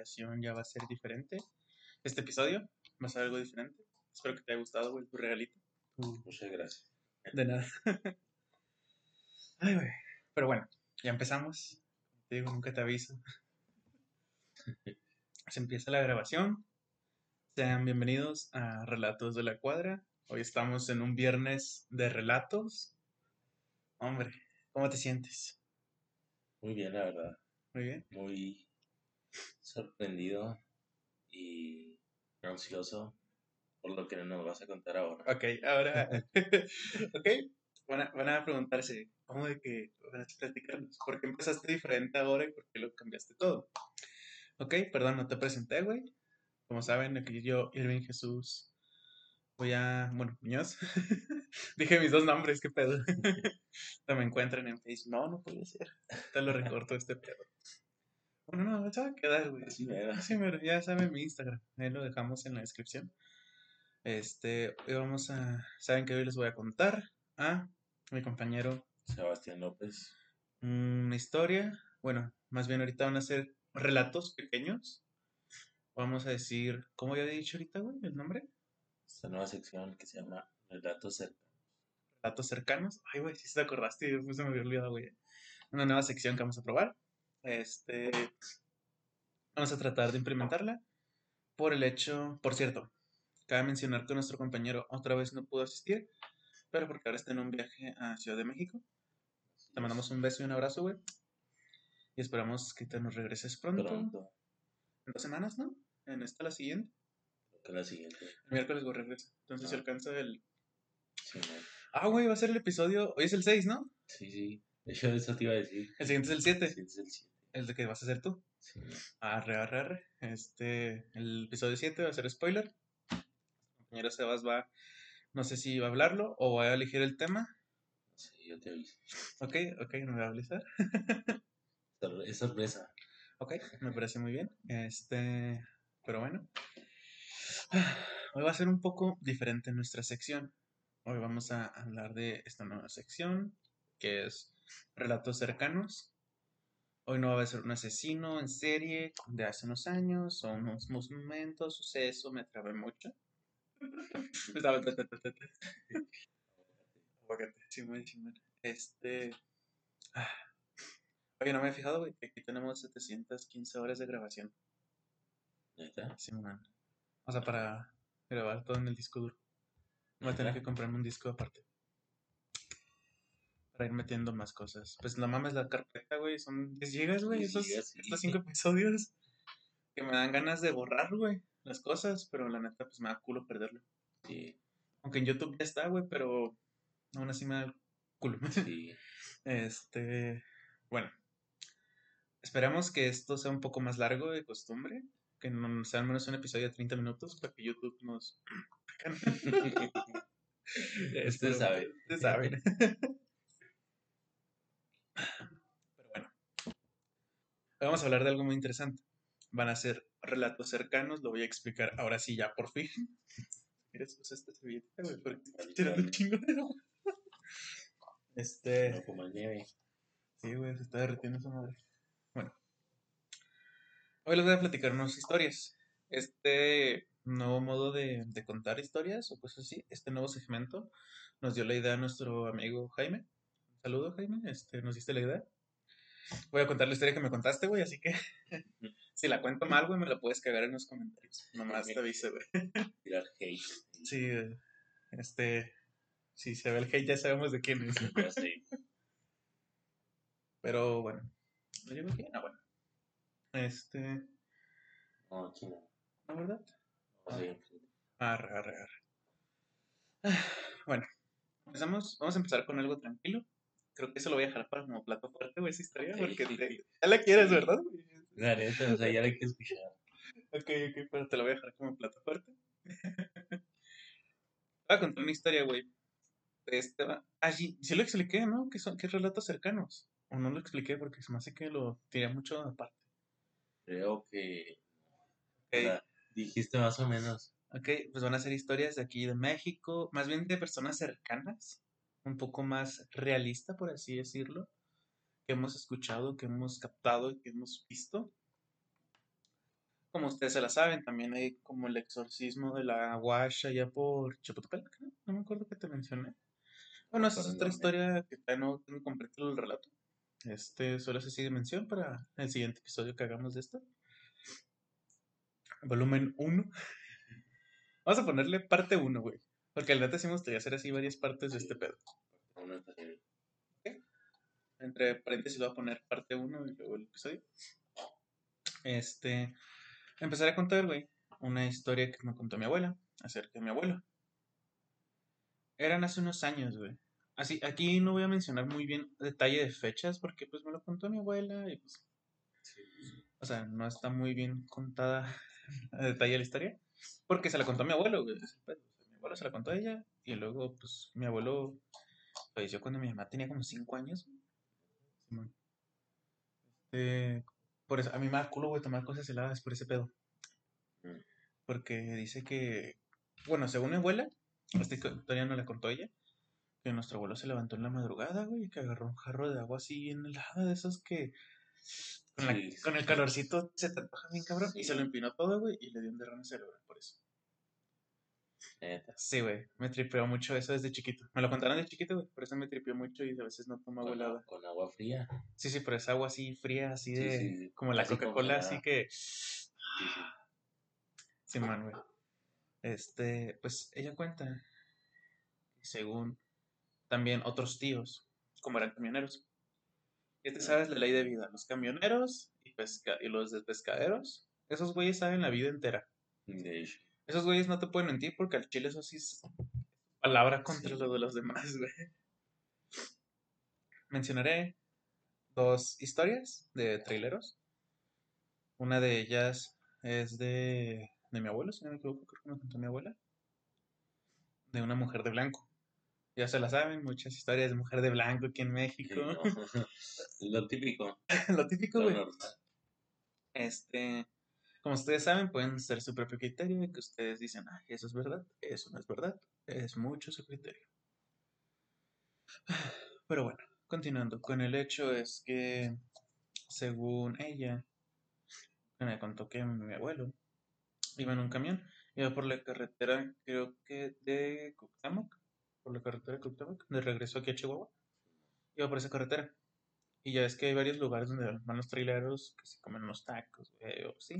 ocasión ya va a ser diferente. Este episodio va a ser algo diferente. Espero que te haya gustado, güey, tu regalito. Tu- Muchas gracias. De nada. Ay, güey. Pero bueno, ya empezamos. Te digo, nunca te aviso. Se empieza la grabación. Sean bienvenidos a Relatos de la Cuadra. Hoy estamos en un viernes de relatos. Hombre, ¿cómo te sientes? Muy bien, la verdad. Muy bien. Muy sorprendido y ansioso por lo que nos vas a contar ahora. Ok, ahora. ok, van a, van a preguntarse, ¿cómo de que van a platicarnos? ¿Por qué empezaste diferente ahora y por qué lo cambiaste todo? Ok, perdón, no te presenté, güey. Como saben, aquí yo, Irving Jesús, voy a. Bueno, Muñoz. Dije mis dos nombres, qué pedo. no me encuentran en Facebook. No, no puede ser. Te lo recorto este pedo. Bueno, no, se va a quedar, güey. Así mero. Sí, pero ya saben mi Instagram. Ahí lo dejamos en la descripción. Este, hoy vamos a. Saben que hoy les voy a contar a mi compañero Sebastián López. una historia. Bueno, más bien ahorita van a ser relatos pequeños. Vamos a decir, ¿cómo ya había dicho ahorita, güey? El nombre. Esta nueva sección que se llama Relatos cercanos. Relatos cercanos. Ay, güey, si te acordaste, después se me había olvidado, güey. Una nueva sección que vamos a probar. Este. Vamos a tratar de implementarla. Por el hecho, por cierto, cabe mencionar que nuestro compañero otra vez no pudo asistir, pero porque ahora está en un viaje a Ciudad de México. Te mandamos un beso y un abrazo, güey. Y esperamos que te nos regreses pronto. Pronto. En dos semanas, ¿no? En esta la siguiente. La siguiente. El miércoles, güey, regresa. Entonces se Ah. alcanza el. Sí, no. Ah, güey, va a ser el episodio. Hoy es el 6, ¿no? sí, sí. Hecho, eso te iba a decir. El siguiente es el 7. Sí, es el 7. El de que vas a hacer tú. Sí. Arre, arre, arre. Este, el episodio 7 va a ser spoiler. Compañero Sebas va, no sé si va a hablarlo o va a elegir el tema. Sí, yo te aviso. Ok, ok, no me va a avisar. Es sorpresa. Ok, me parece muy bien. Este, pero bueno. Hoy va a ser un poco diferente nuestra sección. Hoy vamos a hablar de esta nueva sección, que es relatos cercanos. Hoy no va a ser un asesino en serie de hace unos años o unos momentos, suceso, me trabé mucho. Este. Oye, no me he fijado, güey, que aquí tenemos 715 horas de grabación. ¿Neta? Simón. O sea, para grabar todo en el disco duro. Voy a tener que comprarme un disco aparte. Para ir metiendo más cosas. Pues no mames la carpeta, güey. Son 10 gigas, güey. 10 Esos, gigas, estos 5 episodios. Que me dan ganas de borrar, güey. Las cosas. Pero la neta, pues me da culo perderlo. Sí. Aunque en YouTube ya está, güey. Pero aún así me da culo. Sí. Este, bueno, esperamos que esto sea un poco más largo de costumbre, que no sea al menos un episodio de 30 minutos para que YouTube nos... Usted sabe. Ustedes saben. Pero bueno, hoy vamos a hablar de algo muy interesante. Van a ser relatos cercanos, lo voy a explicar ahora sí ya por fin. ¿Quieres usar esta servilleta, güey? Porque estoy tirando un chingo de agua. Este... No como el nieve. Sí, güey, se está derritiendo esa madre. Bueno. Hoy les voy a platicar unas historias. Este nuevo modo de, de contar historias o cosas así, este nuevo segmento, nos dio la idea nuestro amigo Jaime. Un saludo, Jaime. Este, nos diste la idea. Voy a contar la historia que me contaste, güey, así que si la cuento mal, güey, me la puedes cagar en los comentarios. Nomás te aviso, güey. Tirar hate. Sí, este, si se ve el hate ya sabemos de quién es. Pero bueno, ¿lo llevo aquí? Ah, bueno. Este, No, aquí no. ¿la verdad? No sé. Arre, arre, arre. Ah, Bueno, empezamos, vamos a empezar con algo tranquilo. Creo que eso lo voy a dejar para como plato fuerte, güey, esa historia, porque te- ya la quieres, Sí. ¿verdad? La neta, o sea, ya la que escuchar. Ok, ok, pero te lo voy a dejar como plato fuerte. voy a contar una historia, güey. Este va. Ah, sí, lo expliqué, ¿no? Que son, que relatos cercanos. O no lo expliqué porque se me hace que lo tiré mucho aparte. Creo que. Ok. o sea, dijiste más o menos. Ok, pues van a ser historias de aquí de México, más bien de personas cercanas, un poco más realista, por así decirlo, que hemos escuchado, que hemos captado y que hemos visto. como ustedes se la saben, también hay como el exorcismo de la Wash allá por Chapultepec, ¿no? No me acuerdo que te mencioné. Bueno, esa es ¿Por otra historia que todavía no tengo completo el relato. Este solo se sigue mención para el siguiente episodio que hagamos de esto. Volumen 1. Vamos a ponerle parte 1, güey. Porque al neta sí me gustaría hacer así varias partes de este pedo. Entre paréntesis voy a poner parte 1 y luego el episodio. Este. Empezaré a contar, güey, una historia que me contó mi abuela acerca de mi abuelo. Eran hace unos años, güey. Así, aquí no voy a mencionar muy bien detalle de fechas porque pues me lo contó mi abuela y pues, Sí, pues, o sea, no está muy bien contada a detalle la historia porque se la contó a mi abuelo, güey. Mi abuelo se la contó a ella y luego pues mi abuelo falleció cuando mi mamá tenía como 5 años. Este, por eso, a me da culo, güey, tomar cosas heladas por ese pedo. Mm. Porque dice que, bueno, según mi abuela, esta historia no la contó ella, que nuestro abuelo se levantó en la madrugada, güey, y que agarró un jarro de agua así bien helada, de esos que con, la- Sí, con el calorcito se te antoja bien cabrón, y se lo empinó todo, güey, y le dio un derrame cerebral por eso. Neta. Sí, güey, me tripeó mucho eso desde chiquito. Me lo contaron de chiquito, güey, por eso me tripeó mucho y a veces no tomo agua helada. con agua fría. Sí, sí, pero es agua así fría, así Sí, de, sí, sí. como la Coca-Cola, así que... Sí, sí. Sí, man, güey. Este, pues ella cuenta, según también otros tíos, como eran camioneros. Ya te sabes la ley de vida, los camioneros y, pesca y los de pescaderos, esos güeyes saben la vida entera. De hecho. Esos güeyes no te pueden mentir porque al chile eso sí es palabra contra Sí. lo de los demás, güey. Mencionaré dos historias de traileros. Una de ellas es de, de mi abuelo, si no me equivoco, creo que me contó mi abuela. De una mujer de blanco. Ya se la saben, muchas historias de mujer de blanco aquí en Sí, México. no. Lo típico. Lo típico, güey. Este, como ustedes saben, pueden ser su propio criterio de que ustedes dicen, ah, eso es verdad, eso no es verdad, es mucho su criterio. Pero bueno, continuando con el hecho es que, según ella, me contó que mi abuelo iba en un camión, iba por la carretera, creo que de Cuauhtémoc, por la carretera de Cuauhtémoc, de regreso aquí a Chihuahua, iba por esa carretera. Y ya es que hay varios lugares donde van los traileros que se comen unos tacos, güey, o sí.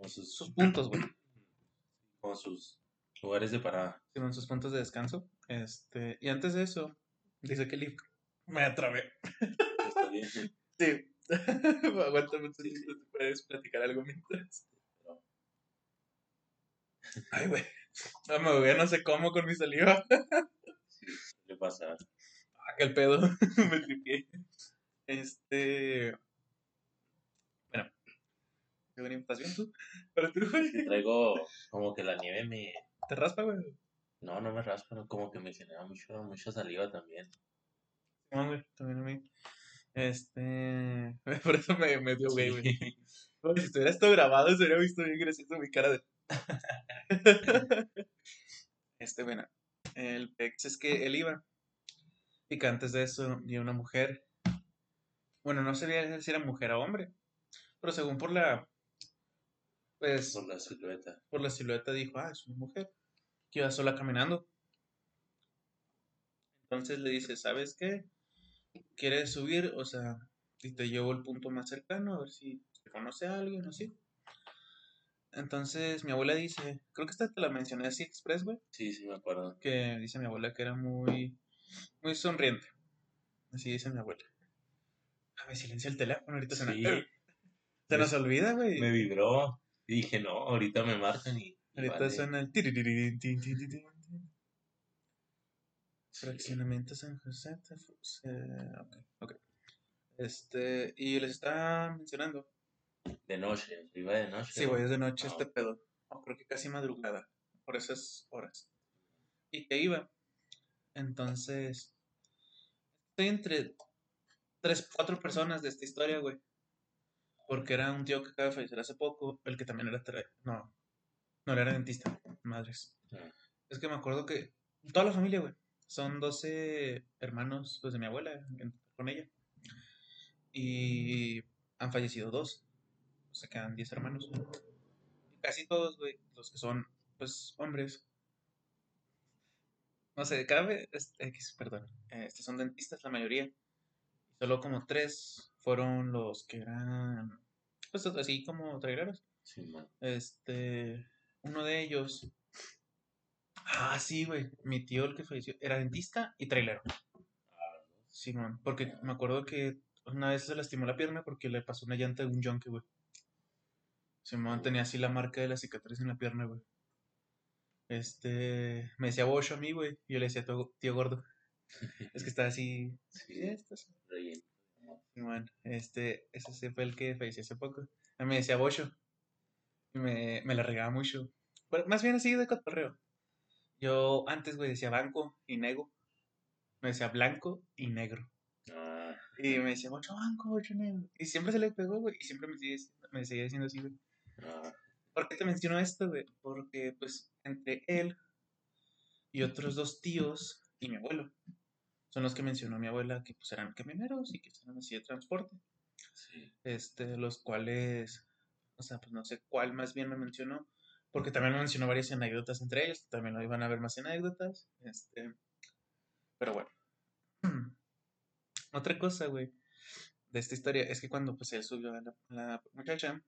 Como sus, sus puntos, güey. como sus lugares de parada. Tienen sus puntos de descanso. Este, y antes de eso, dice que Liv me atrapé. Está bien. Sí. Aguántame un segundito, ¿te puedes platicar algo mientras? Ay, güey. No me voy a no sé cómo con mi saliva. Sí, suele pasar. Ah, que el pedo. me tripié. Este. Bueno. Según ¿Estás bien tú? Pero tú, güey. Sí, traigo como que la nieve me... ¿Te raspa, güey? No, no me raspa, como que me genera mucho, mucha saliva también. No, güey. También a mí. Este. Por eso me, me dio güey, güey. Sí. Si estuviera esto grabado, se hubiera visto bien gracioso mi cara de. este, bueno. El pex es que él iba. Y que antes de eso, vi una mujer. Bueno, no sabía si era mujer o hombre. Pero según por la. Pues. Por la silueta. Por la silueta dijo, ah, es una mujer. Que iba sola caminando. Entonces le dice, ¿sabes qué? ¿Quieres subir? O sea, y te llevo el punto más cercano, a ver si te conoce a alguien o así. Entonces mi abuela dice, creo que esta te la mencioné así express, güey, Sí, sí, me acuerdo. que dice mi abuela que era muy, muy sonriente. Así dice mi abuela. A ver, silencia el teléfono, ahorita se, nos, se nos olvida, güey. me vibró. Y dije, no, ahorita me marcan y... Ahorita vale. suena el. Fraccionamiento San José. ok, ok. Este, y les está mencionando. De noche, iba de noche. Sí, güey, es de noche Ah, este pedo. No, creo que casi madrugada. Por esas horas. Y que iba. Entonces. Estoy entre tres, cuatro personas de esta historia, güey. Porque era un tío que acaba de fallecer hace poco. El que también era. No. No, era dentista. Madres. Ah. Es que me acuerdo que. Toda la familia, güey. Son 12 hermanos, pues de mi abuela, con ella. Y han fallecido dos. se quedan 10 hermanos. Casi todos, güey, los que son, pues, hombres. No sé, cada vez, X, perdón, eh, estos son dentistas la mayoría. Solo como tres fueron los que eran, pues, así como traileros. Sí, man. Este, uno de ellos. Ah, sí, güey. Mi tío, el que falleció, era dentista y trailero. Sí, man. Porque me acuerdo que una vez se lastimó la pierna porque le pasó una llanta de un junkie, güey. Simón tenía así la marca de la cicatriz en la pierna, güey. Este, me decía Bocho a mí, güey. Y yo le decía tío, tío gordo. es que está así. Sí, estás. relleno. Este, ese fue el que falleció hace poco. A mí me decía Bocho. Me, me la regaba mucho. Más bien así de cotorreo. Yo antes, güey, decía banco y negro. Me decía blanco y negro. Ah, Y me decía, ocho banco, ocho negro. Y siempre se le pegó, güey. Y siempre me, sigue, me seguía diciendo así, güey. ah, ¿Por qué te menciono esto, güey? Porque, pues, entre él y otros dos tíos y mi abuelo son los que mencionó mi abuela que, pues, eran camioneros y que eran así de transporte. sí. Este, los cuales, o sea, pues no sé cuál más bien me mencionó. Porque también me mencionó varias anécdotas entre ellos. También no iban a haber más anécdotas. Este, pero bueno. Otra cosa, güey, de esta historia es que cuando pues él subió a la, la muchacha,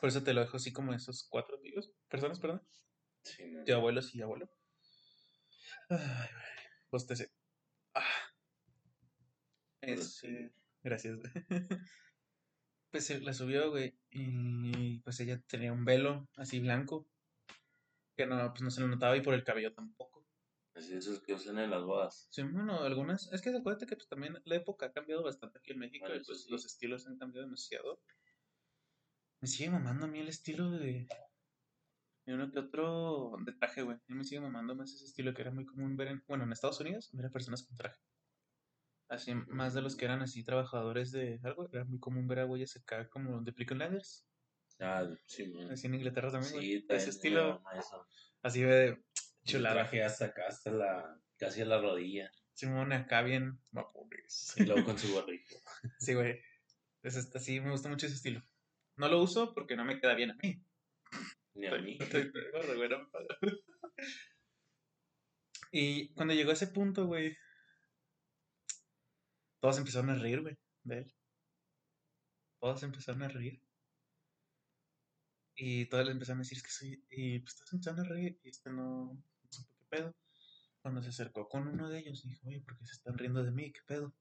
por eso te lo dejo así como esos cuatro tíos, personas, perdón, Sí, man. tío abuelos y abuelo. Ay, güey, bostecé. Este, gracias. Pues se la subió, güey, y pues ella tenía un velo así blanco, que no, pues no se le notaba y por el cabello tampoco. Así esos que usan en las bodas. Sí, bueno, algunas. Es que acuérdate que pues, también la época ha cambiado bastante aquí en México Bueno, y pues sí. los estilos han cambiado demasiado. Me sigue mamando a mí el estilo de. de uno que otro de traje, güey. A mí me sigue mamando más ese estilo que era muy común ver en. Bueno, en Estados Unidos, ver a personas con traje. Así, más de los que eran así trabajadores de algo. Era muy común ver a güeyes acá como de Peaky Blinders. Ah, sí, man. Así en Inglaterra también. Sí, ese también me estilo. eso. Así de chulada. traje hasta acá, hasta la, casi a la rodilla. Simón acá bien. Vapones. Y luego con su gorrito. Sí, güey. Es este, sí, me gusta mucho ese estilo. No lo uso porque no me queda bien a mí. Ni a mí. Y cuando llegó a ese punto, güey, todos empezaron a reír, güey, de él. Todos empezaron a reír. Y todos le empezaron a decir, es que soy... Y pues todos empezaron a reír y este no, no supo qué pedo. Cuando se acercó con uno de ellos, dijo, oye, ¿por qué se están riendo de mí? ¿Qué pedo?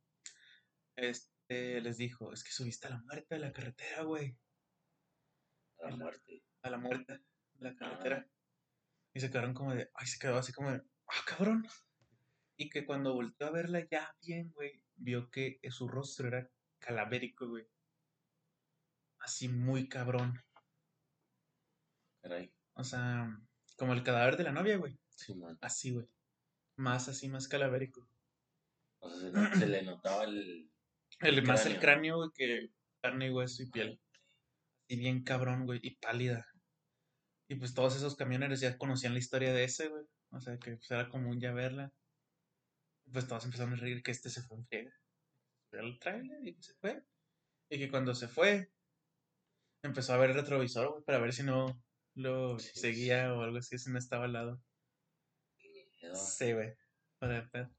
Este les dijo, es que subiste a la muerte de la carretera, güey. A la muerte. a la muerte de la carretera. Y se quedaron como de, ay, se quedó así como de, ah, cabrón. Y que cuando volteó a verla ya bien, güey, vio que su rostro era calavérico, güey. Así muy cabrón. Caray. O sea, como el cadáver de la novia, güey. Sí, man. Así, güey. Más así, más calavérico. O sea, se, no- se le notaba el. El, más el cráneo. cráneo, güey, que carne y hueso y piel. Y bien cabrón, güey, y pálida. Y pues todos esos camioneros ya conocían la historia de ese, güey. O sea, que pues, era común ya verla. Pues todos empezaron a reír que este se fue en friega. Al trailer y se fue. Y que cuando se fue, empezó a ver el retrovisor, güey, para ver si no lo Sí, seguía o algo así, si no estaba al lado. miedo. Sí, güey. Para ver,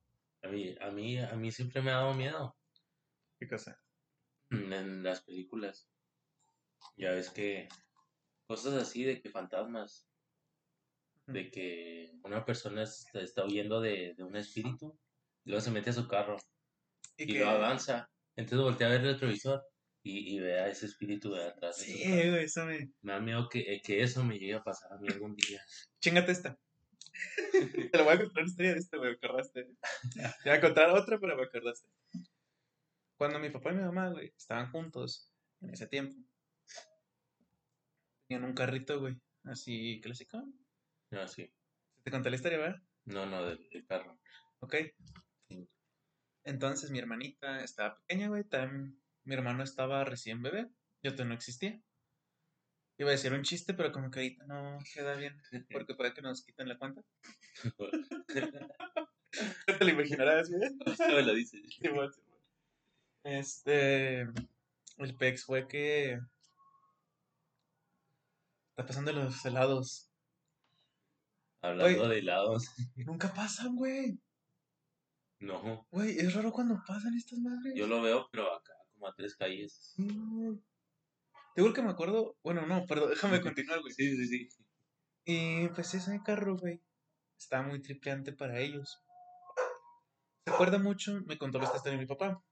A mí, a mí, a mí siempre me ha dado miedo ¿Qué cosa? en las películas. Ya ves que cosas así de que fantasmas, de que una persona está, huyendo de, de un espíritu, luego se mete a su carro Y luego avanza. Entonces voltea a ver el retrovisor y, y ve a ese espíritu de atrás. Sí, güey, eso me... Me da miedo que, eh, que eso me llegue a pasar a mí algún día. Chingate esta. Te lo voy a contar una historia de esta, me acordaste. Te voy a contar otra, pero me acordaste. Cuando mi papá y mi mamá, güey, estaban juntos en ese tiempo, tenían un carrito, güey, así clásico. No, sí. Te conté la historia, ¿verdad? No, no, del, del carro. Ok. Entonces mi hermanita estaba pequeña, güey. También mi hermano estaba recién bebé. Yo todavía no existía. Iba a decir un chiste, pero como que ahorita no queda bien. Porque puede que nos quiten la cuenta. Te lo imaginarás, güey. me lo dices. Este. El PEX fue que. Está pasando los helados. Hablando de helados. Nunca pasan, güey. No, Güey, es raro cuando pasan estas madres. yo lo veo, pero acá, como a tres calles. Sí, güey. Te digo que me acuerdo. Bueno, no, perdón, déjame continuar, güey. Sí, sí, sí. Y pues ese carro, güey, estaba muy tripeante para ellos. Se acuerda mucho, me contó la historia de mi papá,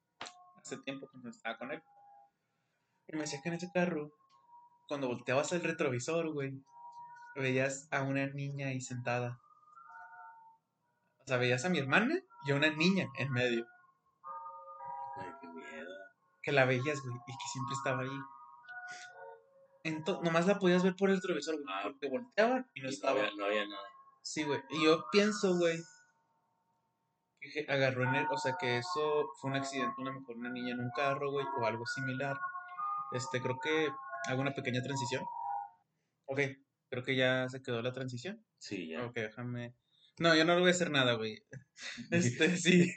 hace tiempo cuando estaba con él. Y me decía que en ese carro, cuando volteabas el retrovisor, güey, veías a una niña ahí sentada. O sea, veías a mi hermana y a una niña en medio. Ay, qué miedo. Que la veías, güey, y que siempre estaba ahí. Ento- nomás la podías ver por el retrovisor, güey, Ah. porque volteaban y no Y no estaba. había, no había nada. Sí, güey. Y yo pienso, güey, que agarró en el, o sea, que eso fue un accidente, una mejor una niña en un carro, güey, o algo similar. Este, creo que hago una pequeña transición. Ok, creo que ya se quedó la transición. Sí, ya. Ok, déjame. No, yo no le voy a hacer nada, güey. Este, sí.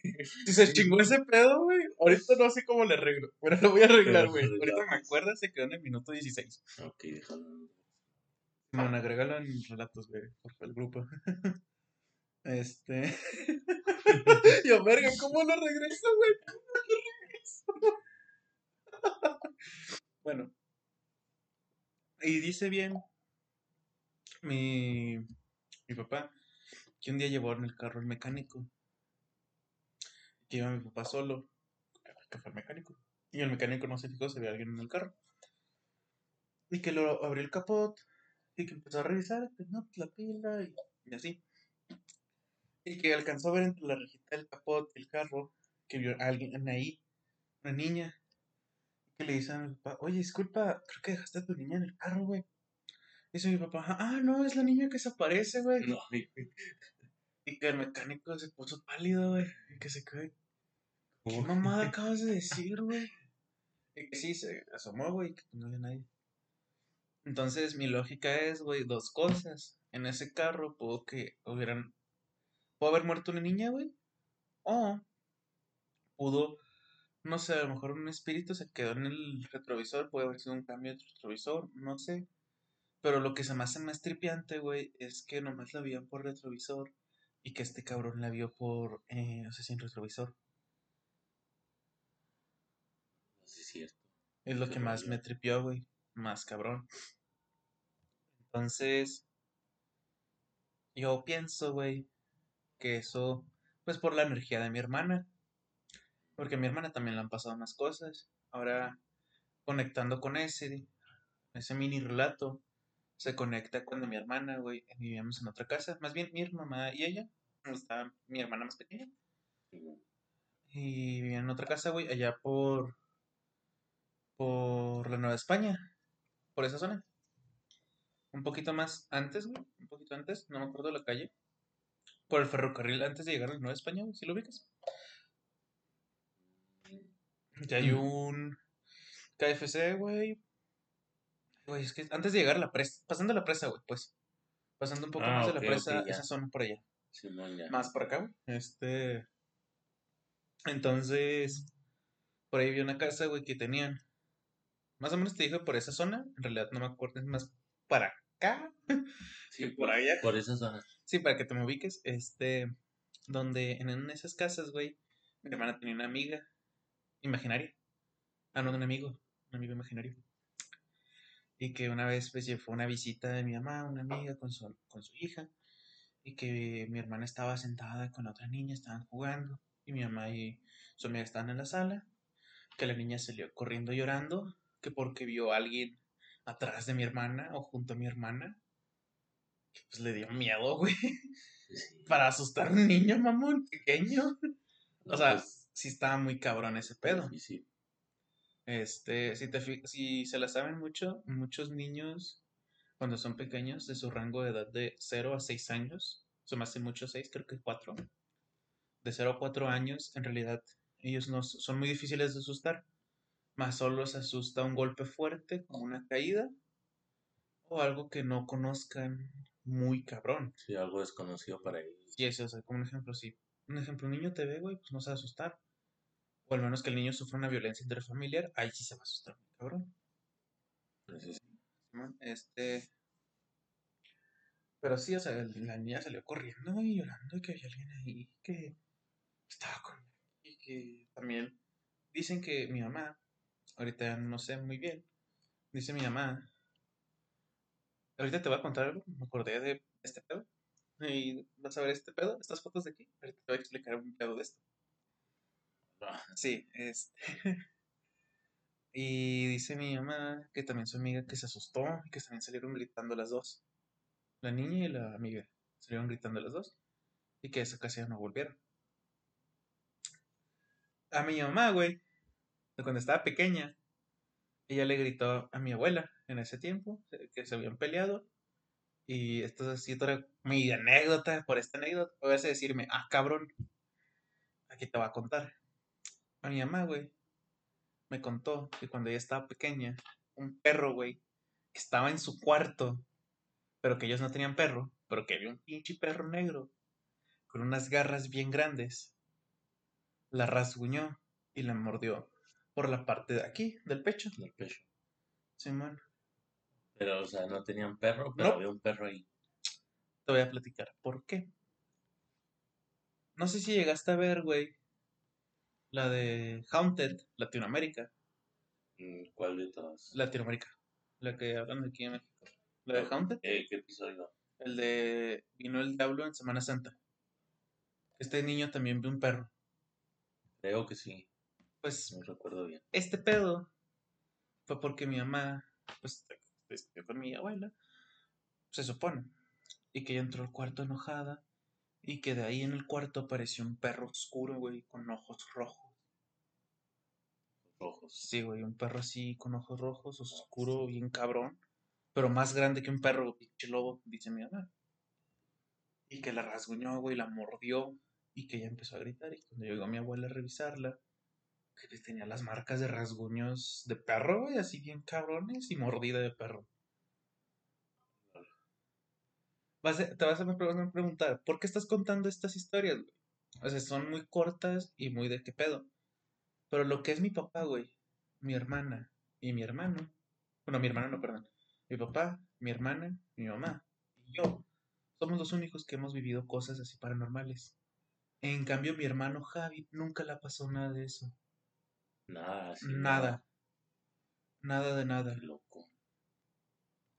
Si se chingó ese pedo, güey, ahorita no sé cómo le arreglo. Pero lo voy a arreglar, güey. Ahorita me acuerdo, se quedó en el minuto 16. Ok, déjalo. Bueno, agrégalo en relatos, güey, por el grupo. Este. Yo, verga, ¿cómo lo regreso, güey? ¿Cómo lo regreso? bueno. Y dice bien mi, mi papá que un día llevó en el carro el mecánico. Que iba mi papá solo. Que fue el mecánico. Y el mecánico no se fijó si había alguien en el carro. Y que lo abrió el capot. Y que empezó a revisar, pues no, la pila y, y así. Y que alcanzó a ver entre la rejita del capot del carro que vio a alguien ahí, una niña. Que le dice a mi papá, oye, disculpa, creo que dejaste a tu niña en el carro, güey. Dice mi papá, ah, no, es la niña que se aparece, güey. No. Y que el mecánico se puso pálido, güey. Y que se quedó, ¿qué mamada acabas de decir, güey? Y que sí, se asomó, güey, que no había nadie. Entonces, mi lógica es, güey, dos cosas. En ese carro pudo que hubieran. Pudo haber muerto una niña, güey. O pudo, no sé, a lo mejor un espíritu se quedó en el retrovisor. Puede haber sido un cambio de retrovisor, no sé. Pero lo que se me hace más tripiante, güey, es que nomás la vieron por retrovisor y que este cabrón la vio por, eh, no sé si en retrovisor. Sí, es cierto. Es lo que más me tripió, güey. Más cabrón. Entonces, yo pienso, güey, que eso, pues por la energía de mi hermana. Porque a mi hermana también le han pasado más cosas. Ahora, conectando con ese, ese mini relato, se conecta cuando mi hermana, güey, vivíamos en otra casa. Más bien, mi mamá y ella. Estaba mi hermana más pequeña. Y vivían en otra casa, güey, allá por. por la Nueva España. Por esa zona. Un poquito más antes, güey. Un poquito antes, no me acuerdo la calle. Por el ferrocarril antes de llegar a la Nueva España, güey, si lo ubicas. Ya hay un KFC, güey. Güey, es que antes de llegar a la presa, pasando la presa, güey, pues. Pasando un poco Ah, más de la presa, esa zona por allá Simón, ya. más para acá, güey. Este. Entonces, por ahí vi una casa, güey, que tenían. Más o menos te dije por esa zona. En realidad no me acuerdo, es más para acá. Sí, por allá. Por esa zona. Sí, para que te me ubiques. Este. Donde en una de esas casas, güey, mi hermana tenía una amiga imaginaria. Ah, no, un amigo. Un amigo imaginario. Y que una vez, pues, fue una visita de mi mamá, una amiga con su, con su hija. Y que mi hermana estaba sentada con la otra niña, estaban jugando. Y mi mamá y su amiga estaban en la sala. Que la niña salió corriendo llorando. Que porque vio a alguien atrás de mi hermana o junto a mi hermana. Que pues le dio miedo, güey. Sí. Para asustar a un niño, mamón, pequeño. O No, sea, pues, sí estaba muy cabrón ese pedo. difícil. Este, si, te, si se la saben mucho, muchos niños, cuando son pequeños, de su rango de edad de 0 a 6 años, se me hace mucho 6, creo que 4, de 0 a 4 años, en realidad, ellos no son muy difíciles de asustar, más solo les asusta un golpe fuerte, como una caída, o algo que no conozcan muy cabrón. Sí, algo desconocido para ellos. Y eso, o sea, como un ejemplo, si un ejemplo, un niño te ve, güey, pues no se va a asustar. O al menos que el niño sufra una violencia intrafamiliar, ahí sí se va a asustar, cabrón. Este, Pero sí, o sea, la niña salió corriendo y llorando y que había alguien ahí que estaba con y que también dicen que mi mamá, ahorita no sé muy bien, dice mi mamá, ahorita te voy a contar algo, me acordé de este pedo, y vas a ver este pedo, estas fotos de aquí, ahorita te voy a explicar un pedo de esto. Sí, este. y dice mi mamá que también su amiga que se asustó y que también salieron gritando las dos. La niña y la amiga salieron gritando las dos y que esa ocasión no volvieron. A mi mamá, güey, cuando estaba pequeña, ella le gritó a mi abuela en ese tiempo eh, que se habían peleado. Y esto es así otra mi anécdota. Por esta anécdota, puedes decirme, ah, cabrón, aquí te voy a contar. A mi mamá, güey, me contó que cuando ella estaba pequeña, un perro, güey, que estaba en su cuarto, pero que ellos no tenían perro, pero que había un pinche perro negro con unas garras bien grandes, la rasguñó y la mordió por la parte de aquí, del pecho. del pecho. Simón, Pero, o sea, no tenían perro, pero No. había un perro ahí. te voy a platicar por qué. No sé si llegaste a ver, güey, la de Haunted, Latinoamérica. Mm, ¿Cuál de todas? Latinoamérica, la que hablan de aquí en México. La de Haunted, ¿Qué episodio? el de Vino el Diablo en Semana Santa. Este niño también vio un perro. Creo que sí, Pues no recuerdo bien. este pedo fue porque mi mamá, pues, estudió con mi abuela, se supone, y que ella entró al cuarto enojada, y que de ahí en el cuarto apareció un perro oscuro, güey, con ojos rojos. Sí, güey, un perro así con ojos rojos, oscuro, bien cabrón, pero más grande que un perro, pinche lobo, dice mi mamá. Y que la rasguñó, güey, la mordió, y que ella empezó a gritar, y cuando llegó mi abuela a revisarla, que tenía las marcas de rasguños de perro, güey, así bien cabrones, y mordida de perro. Vas a- te vas a preguntar, ¿por qué estás contando estas historias, güey? O sea, son muy cortas y muy de qué pedo. Pero lo que es mi papá, güey, mi hermana y mi hermano, bueno, mi hermano no, perdón, mi papá, mi hermana, mi mamá y yo, somos los únicos que hemos vivido cosas así paranormales. En cambio, mi hermano Javi nunca le pasó nada de eso. Nada. Nada. Nada de nada. Loco.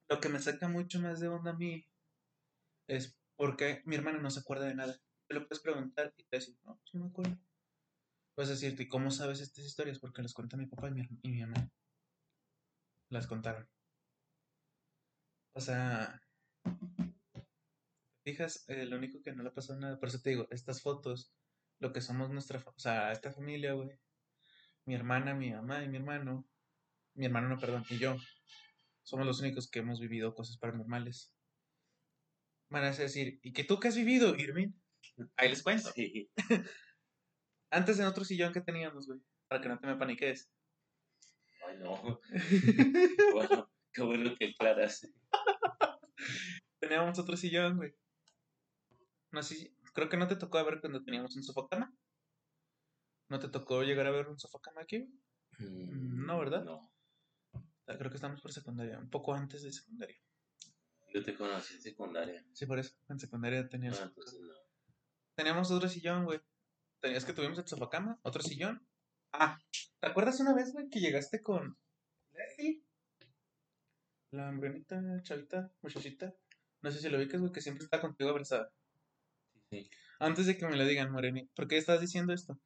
Lo que me saca mucho más de onda a mí es porque mi hermana no se acuerda de nada. Te lo puedes preguntar y te decir, no, pues no me acuerdo. Puedes decirte, ¿y cómo sabes estas historias? Porque las cuenta mi papá y mi, y mi mamá. Las contaron. O sea, ¿te fijas, Eh, lo único que no le pasó nada. Por eso te digo, estas fotos, lo que somos nuestra, o sea, esta familia, güey. Mi hermana, mi mamá y mi hermano. Mi hermano, no, perdón, y yo. Somos los únicos que hemos vivido cosas paranormales. Van a decir, ¿y que tú qué has vivido, Irving? Ahí les cuento. Sí. Antes en otro sillón que teníamos, güey. Para que no te me paniques. Ay, no. Bueno, qué bueno que aclaras. Teníamos otro sillón, güey. No sé, creo que no te tocó ver cuando teníamos un sofá-cama. ¿No te tocó llegar a ver un sofá-cama aquí? Mm, No, ¿verdad? No. Ah, Creo que estamos por secundaria, un poco antes de secundaria. Yo te conocí en secundaria. Sí, por eso. En secundaria teníamos, Ah, no. teníamos otro sillón, güey. Tenías que tuvimos el sofá-cama, otro sillón. Ah, ¿te acuerdas una vez, güey, que llegaste con Leslie? La morenita, chavita, muchachita. No sé si lo ubicas, güey, que siempre está contigo abrazada. Sí, sí. Antes de que me lo digan, Moreni, ¿por qué estás diciendo esto?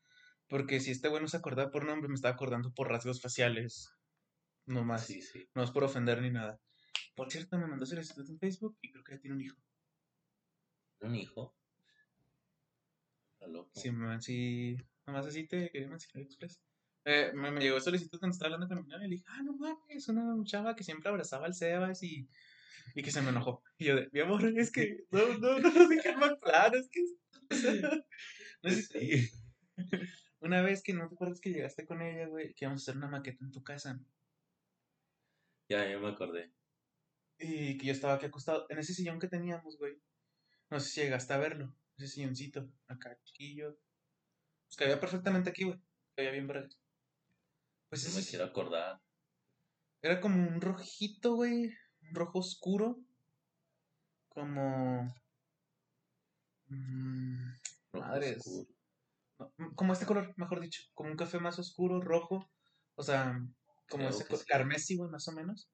Porque si este güey no se acordaba por nombre, me estaba acordando por rasgos faciales. No más. Sí, sí. No es por ofender ni nada. Por cierto, me mandó solicitud en Facebook y creo que ya tiene un hijo. ¿Un hijo? Loco. Sí, man, sí. Nomás así te quería mencionar express. Eh, me, me llegó solicitud cuando estaba hablando con mi novia y le dije, ah, no mames, es una chava que siempre abrazaba al Sebas y, y que se me enojó. Y yo, de, mi amor, es que no, no, no lo dije más claro, es que. no sé si-. Una vez que no te acuerdas que llegaste con ella, güey, que íbamos a hacer una maqueta en tu casa Ya, ya me acordé. y que yo estaba aquí acostado en ese sillón que teníamos, güey. No sé si llegaste a verlo, ese silloncito, acá chiquillo. Pues que había perfectamente aquí, güey, que había bien verga. Pues No me quiero acordar. era como un rojito, güey, un rojo oscuro. como... mm, rojo Madres. oscuro. no, mm, como este color, mejor dicho, como un café más oscuro, rojo, o sea, como Creo ese que co- sí. carmesí, güey, más o menos.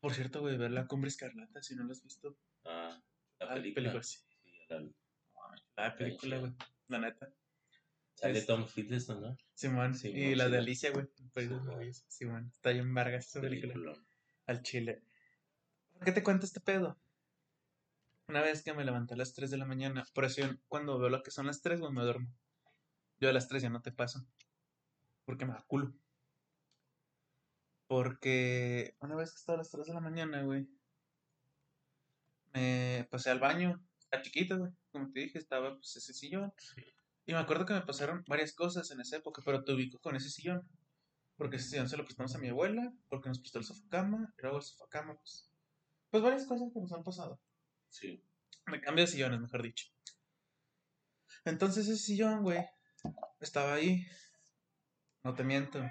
Por cierto, güey, ver la cumbre escarlata, si no lo has visto. Ah, la película. sí. La- La película, güey, la neta. Sale Es- Tom Hiddleston, ¿no? Simón, Sí, y la de. Alicia, güey. Perdidos Simón. Simón, está bien vargas esa película. Al chile. ¿Por qué te cuento este pedo? Una vez que me levanté a las 3 de la mañana, por eso yo cuando veo lo que son las 3, güey, me duermo. Yo a las 3 ya no te paso. Porque me da culo. Porque una vez que estaba a las 3 de la mañana, güey, me pasé al baño. Estaba chiquito, güey. Como te dije, estaba pues ese sillón. Y me acuerdo que me pasaron varias cosas en esa época, pero te ubico con ese sillón. Porque ese sillón se lo prestamos a mi abuela, porque nos prestó el sofacama, y luego el sofacama, pues. Pues varias cosas que nos han pasado. Sí. Me cambio de sillones, mejor dicho. Entonces ese sillón, güey, estaba ahí. No te miento.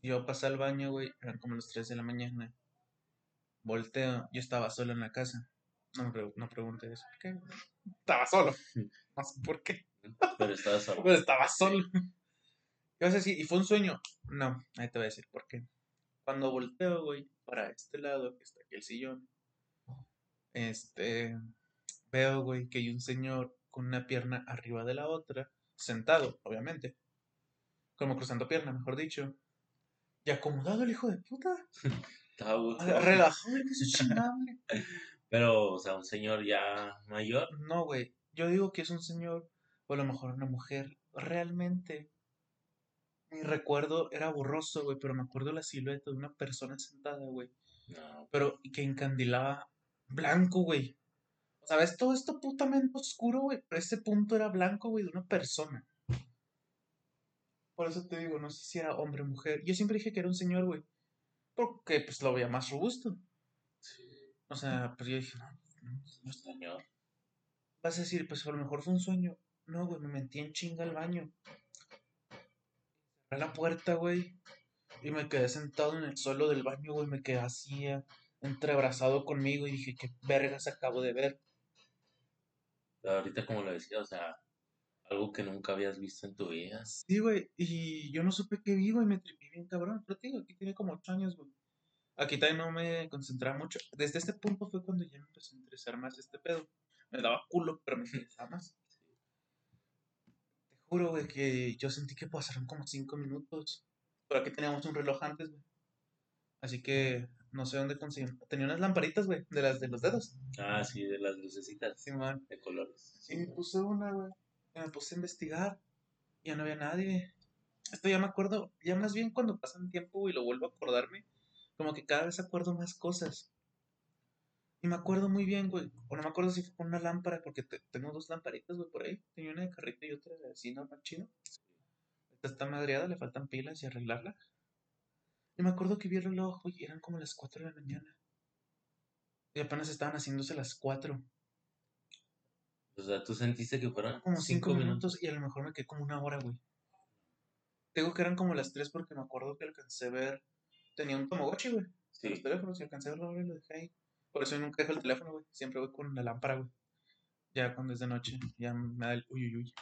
Yo pasé al baño, güey, eran como las 3 de la mañana. Volteo, yo estaba solo en la casa. No me no pregunte eso. ¿Por qué? Estaba solo. No sé por qué. Pero estaba solo. Pues estaba solo. ¿Qué vas a decir? ¿Y fue un sueño? No, ahí te voy a decir por qué. Cuando volteo, güey, para este lado, que está aquí el sillón, este, veo, güey, que hay un señor con una pierna arriba de la otra, sentado, obviamente, como cruzando pierna, mejor dicho, y acomodado el hijo de puta, Estaba relajado, que. Pero, o sea, un señor ya mayor. No, güey, yo digo que es un señor, o a lo mejor una mujer, realmente. Mi recuerdo era borroso, güey, pero me acuerdo la silueta de una persona sentada, güey. No, pero que encandilaba blanco, güey. O sea, ves todo esto putamente oscuro, güey, pero ese punto era blanco, güey, de una persona. Por eso te digo, no sé si era hombre o mujer. Yo siempre dije que era un señor, güey. Porque, pues, lo veía más robusto. O sea, pues yo dije, no, no, está. señor. Vas a decir, pues, a lo mejor fue un sueño. No, güey, me metí en chinga al baño. Cerré la puerta, güey. Y me quedé sentado en el suelo del baño, güey. Me quedé así, eh, entreabrazado conmigo. Y dije, qué vergas acabo de ver. Pero ahorita, como lo decía, o sea, algo que nunca habías visto en tu vida. Sí, güey. Y yo no supe qué vi, güey. Me tripé bien cabrón. Pero te digo, aquí tiene como ocho años, güey. Aquí también no me concentraba mucho. Desde este punto fue cuando ya me empezó a interesar más este pedo. Me daba culo, pero me interesaba más. Te juro, güey, que yo sentí que pasaron como cinco minutos. Pero aquí teníamos un reloj antes, güey. Así que no sé dónde conseguí. Tenía unas lamparitas, güey, de las de los dedos. Ah, sí, de las lucecitas Sí, man. de colores. Y me puse una, güey. Me puse a investigar. Ya no había nadie. Esto ya me acuerdo, ya más bien cuando pasan tiempo y lo vuelvo a acordarme, como que cada vez acuerdo más cosas. Y me acuerdo muy bien, güey. O no me acuerdo si fue con una lámpara, porque te- tengo dos lamparitas, güey, por ahí. Tenía una de carrito y otra de así, normal chino. Esta está madreada, le faltan pilas y arreglarla. Y me acuerdo que vi el reloj, güey, eran como las 4 de la mañana. Y apenas estaban haciéndose las 4. O sea, tú sentiste que fueron como cinco minutos y a lo mejor me quedé como una hora, güey. Te Digo que eran como las tres porque me acuerdo que alcancé a ver. Tenía un Tamagotchi, güey. De Sí, los teléfonos y alcancé a ver la hora y lo dejé ahí. Por eso yo nunca dejo el teléfono, güey. Siempre voy con la lámpara, güey. Ya cuando es de noche, ya me da el uy, uy, uy.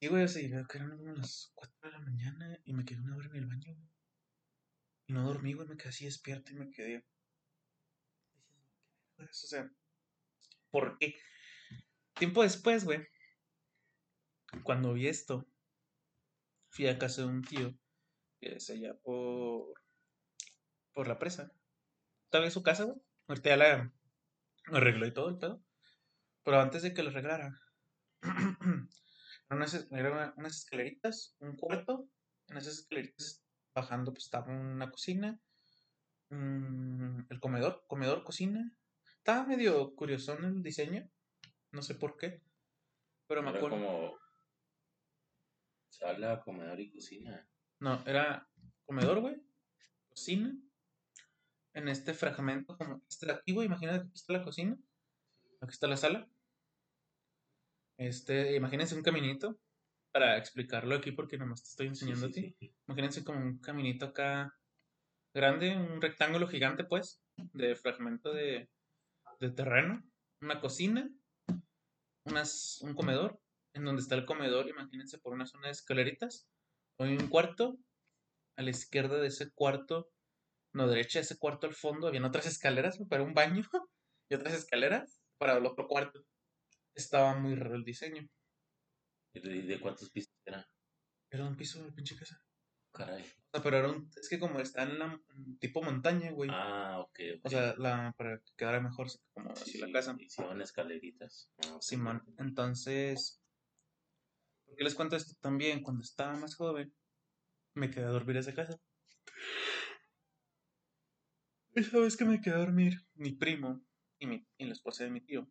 Y, güey, o sea, y veo que eran como las 4 de la mañana y me quedé una hora en el baño, güey. Y no dormí, güey, me quedé así despierto y me quedé. diciendo, ¿qué vergas? O sea, ¿por qué? Tiempo después, güey, cuando vi esto, fui a casa de un tío que es allá por, por la presa. Estaba en su casa, güey. Ahorita ya la arregló y todo el pedo. Pero antes de que lo arreglara, eran unas, eran una- unas escaleritas, un cuarto. En esas escaleritas bajando, pues estaba una cocina, mm, el comedor, comedor, cocina. Estaba medio curioso en el diseño, no sé por qué. Pero me acuerdo. como sala, comedor y cocina. No, era comedor, güey. Cocina. En este fragmento, como este de aquí, güey. Imagínate que aquí está la cocina. Aquí está la sala. Este, imagínense un caminito. Para explicarlo aquí, porque nomás te estoy Sí, enseñando sí, a ti. sí. Imagínense como un caminito acá grande, un rectángulo gigante, pues. de fragmento de, de terreno, una cocina, unas, un comedor, en donde está el comedor, imagínense por una zona de escaleritas, hay un cuarto, a la izquierda de ese cuarto, no, derecha de ese cuarto al fondo, habían otras escaleras para un baño y otras escaleras para el otro cuarto. Estaba muy raro el diseño. ¿Y de, cuántos pisos era? Era un piso de pinche casa. Caray. O sea, pero era un, es que como está en la en tipo montaña, güey. Ah, ok. ok. O sea, la, para que quedara mejor, como así la casa. Hicieron escaleritas. Ah, ok. Simón, entonces, ¿por qué les cuento esto también? Cuando estaba más joven, me quedé a dormir en esa casa. Esa vez que me quedé a dormir, mi primo y, mi, la esposa de mi tío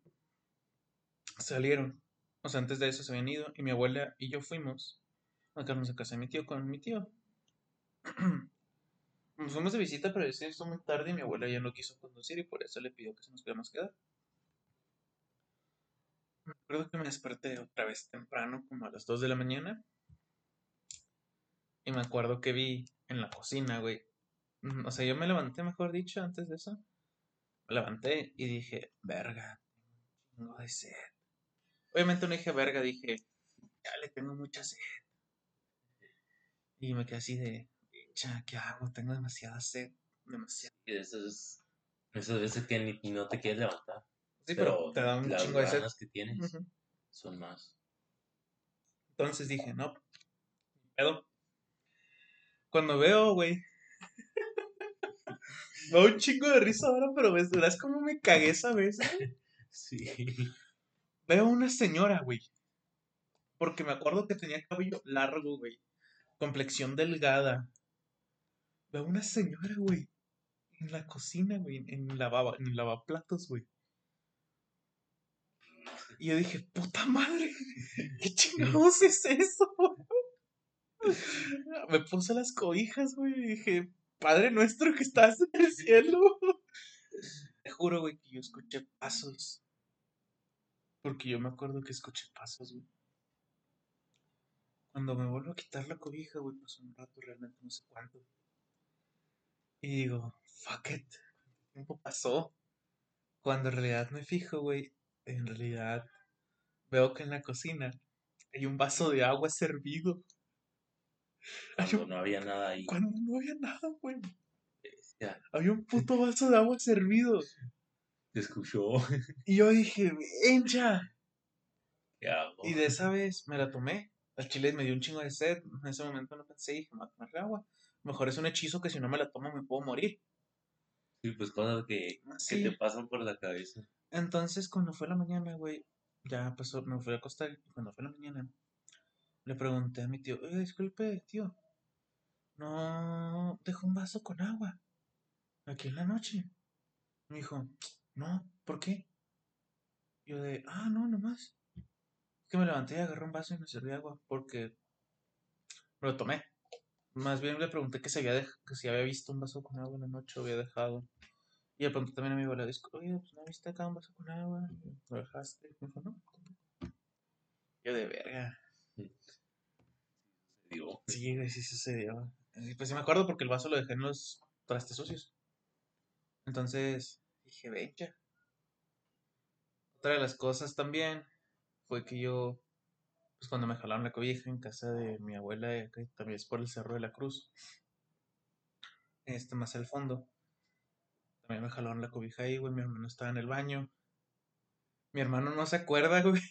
salieron. O sea, antes de eso se habían ido y mi abuela y yo fuimos a quedarnos a casa de mi tío con mi tío. Nos fuimos de visita, pero se hizo muy tarde y mi abuela ya no quiso conducir y por eso le pidió que se nos pudiéramos quedar. Me acuerdo que me desperté otra vez temprano, como a las 2 de la mañana. Y me acuerdo que vi en la cocina, güey. mm, O sea, yo me levanté, mejor dicho, antes de eso. Me levanté y dije, verga, tengo de sed. Obviamente no dije verga, dije, ya le tengo mucha sed. Y me quedé así de, "Cha, ¿qué hago? Tengo demasiada sed. Demasiada. Y de esas, esas veces que ni no te quieres levantar. Sí, pero, te da un las chingo de ganas que tienes son más. Entonces dije, no, pedo. Cuando veo, güey. Me da un chingo de risa ahora, pero ves, verás cómo me cagué esa vez. güey? Sí. Veo una señora, güey. Porque me acuerdo que tenía cabello largo, güey. Complexión delgada. Veo una señora, güey. En la cocina, güey. En el lavaba, en lavaplatos, güey. Y yo dije, puta madre. ¿Qué chingados es eso? Me puse las cobijas, güey. Y dije, Padre nuestro que estás en el cielo. Te juro, güey, que yo escuché pasos. Porque yo me acuerdo que escuché pasos, güey. Cuando me vuelvo a quitar la cobija, güey, pasó un rato, realmente no sé cuánto. Y digo, fuck it. ¿Cuánto tiempo pasó? Cuando en realidad me fijo, güey, en realidad veo que en la cocina hay un vaso de agua servido. Cuando un- no había nada ahí. Cuando no había nada, güey. Ya, Había un puto vaso de agua servido. te escuchó. Y yo dije, ¡encha! Y de esa vez me la tomé. Al chile me dio un chingo de sed. En ese momento no pensé, dije, me voy a tomar agua. Mejor es un hechizo que si no me la tomo me puedo morir. Sí, pues cosas que, que Sí. te pasan por la cabeza. Entonces, cuando fue la mañana, güey, ya pasó, me fui a acostar. Y cuando fue la mañana, le pregunté a mi tío, oye, disculpe, tío, no dejó un vaso con agua aquí en la noche. Me dijo, no, ¿por qué? Yo de, ah, no, nomás. Es que me levanté y agarré un vaso y me serví agua porque me lo tomé. Más bien le pregunté que si había, que si había visto un vaso con agua en la noche o había dejado. Y le pregunté también a mi abuela, disco, oye, pues no viste acá un vaso con agua, lo dejaste. Me dijo, no. Yo de verga. Digo, Sí, sí sucedió. Pues sí me acuerdo porque el vaso lo dejé en los trastes sucios. Entonces dije, venga. Otra de las cosas también fue que yo, pues cuando me jalaron la cobija en casa de mi abuela, también es por el Cerro de la Cruz, este más al fondo, también me jalaron la cobija ahí, güey, mi hermano estaba en el baño. Mi hermano no se acuerda, güey,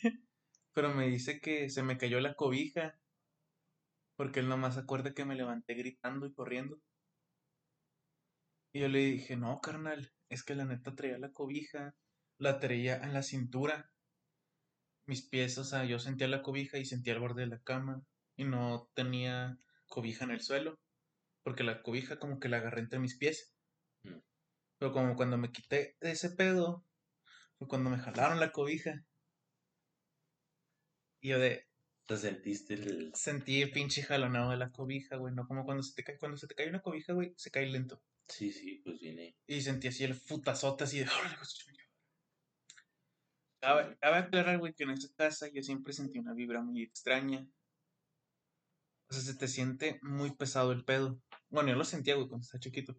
pero me dice que se me cayó la cobija. Porque él nomás acuerda que me levanté gritando y corriendo. Y yo le dije, no, carnal, es que la neta traía la cobija, la traía en la cintura. Mis pies, o sea, yo sentía la cobija y sentía el borde de la cama. Y no tenía cobija en el suelo. Porque la cobija como que la agarré entre mis pies. Mm. Pero como cuando me quité de ese pedo, fue cuando me jalaron la cobija. Y yo de, te sentiste el... Sentí el pinche jalonado de la cobija, güey. No como cuando se te cae, cuando se te cae una cobija, güey, se cae lento. Sí, sí, pues viene. Y sentí así el futazote así de. Cabe aclarar, güey, que en esta casa yo siempre sentí una vibra muy extraña. O sea, se te siente muy pesado el pedo. Bueno, yo lo sentía, güey, cuando estaba chiquito.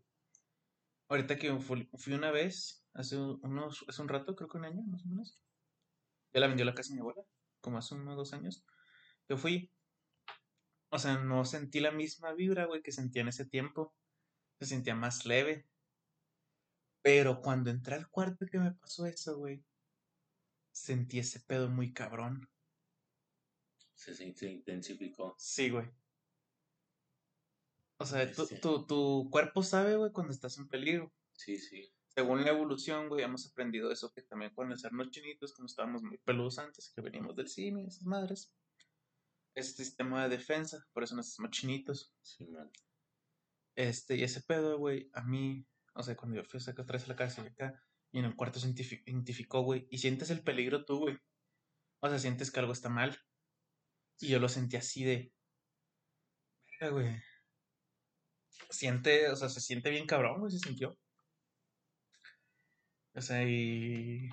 Ahorita que fui, una vez, hace unos, hace un rato, creo que un año más o menos. Ya la vendió la casa de mi abuela, como hace unos dos años. Yo fui, o sea, no sentí la misma vibra, güey, que sentía en ese tiempo. Se sentía más leve. Pero cuando entré al cuarto que me pasó eso, güey, sentí ese pedo muy cabrón. Se, se intensificó. Sí, güey. O sea, tu, tu, tu cuerpo sabe, güey, cuando estás en peligro. Sí, sí. Según la evolución, güey, hemos aprendido eso, que también cuando sernos chinitos, cuando estábamos muy peludos antes, que veníamos del cine esas madres, es sistema de defensa, por eso nos hacemos chinitos. Sí, man. Este, y ese pedo, güey, a mí, o sea, cuando yo fui a sacar otra vez a la casa y acá, y en el cuarto se identifi- identificó, güey, y sientes el peligro tú, güey. O sea, sientes que algo está mal. Y yo lo sentí así de. Verga, güey. Siente, o sea, se siente bien cabrón, güey, se sintió. O sea, y.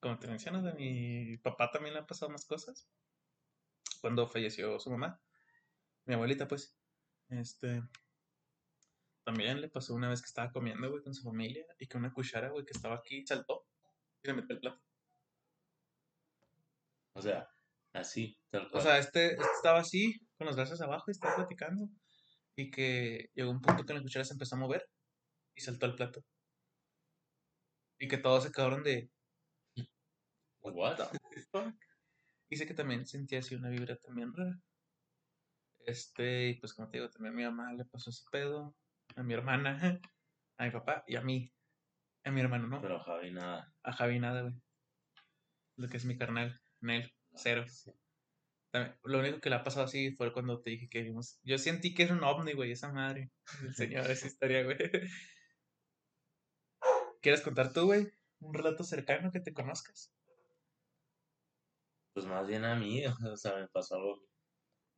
Como te mencionas, a mi papá también le han pasado más cosas. Cuando falleció su mamá, mi abuelita, pues. Este. También le pasó una vez que estaba comiendo, güey, con su familia y que una cuchara, güey, que estaba aquí saltó y le metió el plato. O sea, así, tal O sea, este, este estaba así, con los brazos abajo y estaba platicando. Y que llegó un punto que la cuchara se empezó a mover y saltó al plato. Y que todos se quedaron de. What? fuck? Dice que también sentía así una vibra también rara. Este, y pues como te digo, también a mi mamá le pasó ese pedo, a mi hermana, a mi papá y a mí. A mi hermano, ¿no? Pero Javi nada. A Javi nada, güey. Lo que es mi carnal, Nel, cero. Sí. Lo único que le ha pasado así fue cuando te dije que vimos. Yo sentí que era un ovni, güey, esa madre. El señor, esa historia, güey. ¿Quieres contar tú, güey? Un relato cercano que te conozcas. Pues más bien a mí, o sea, me pasó algo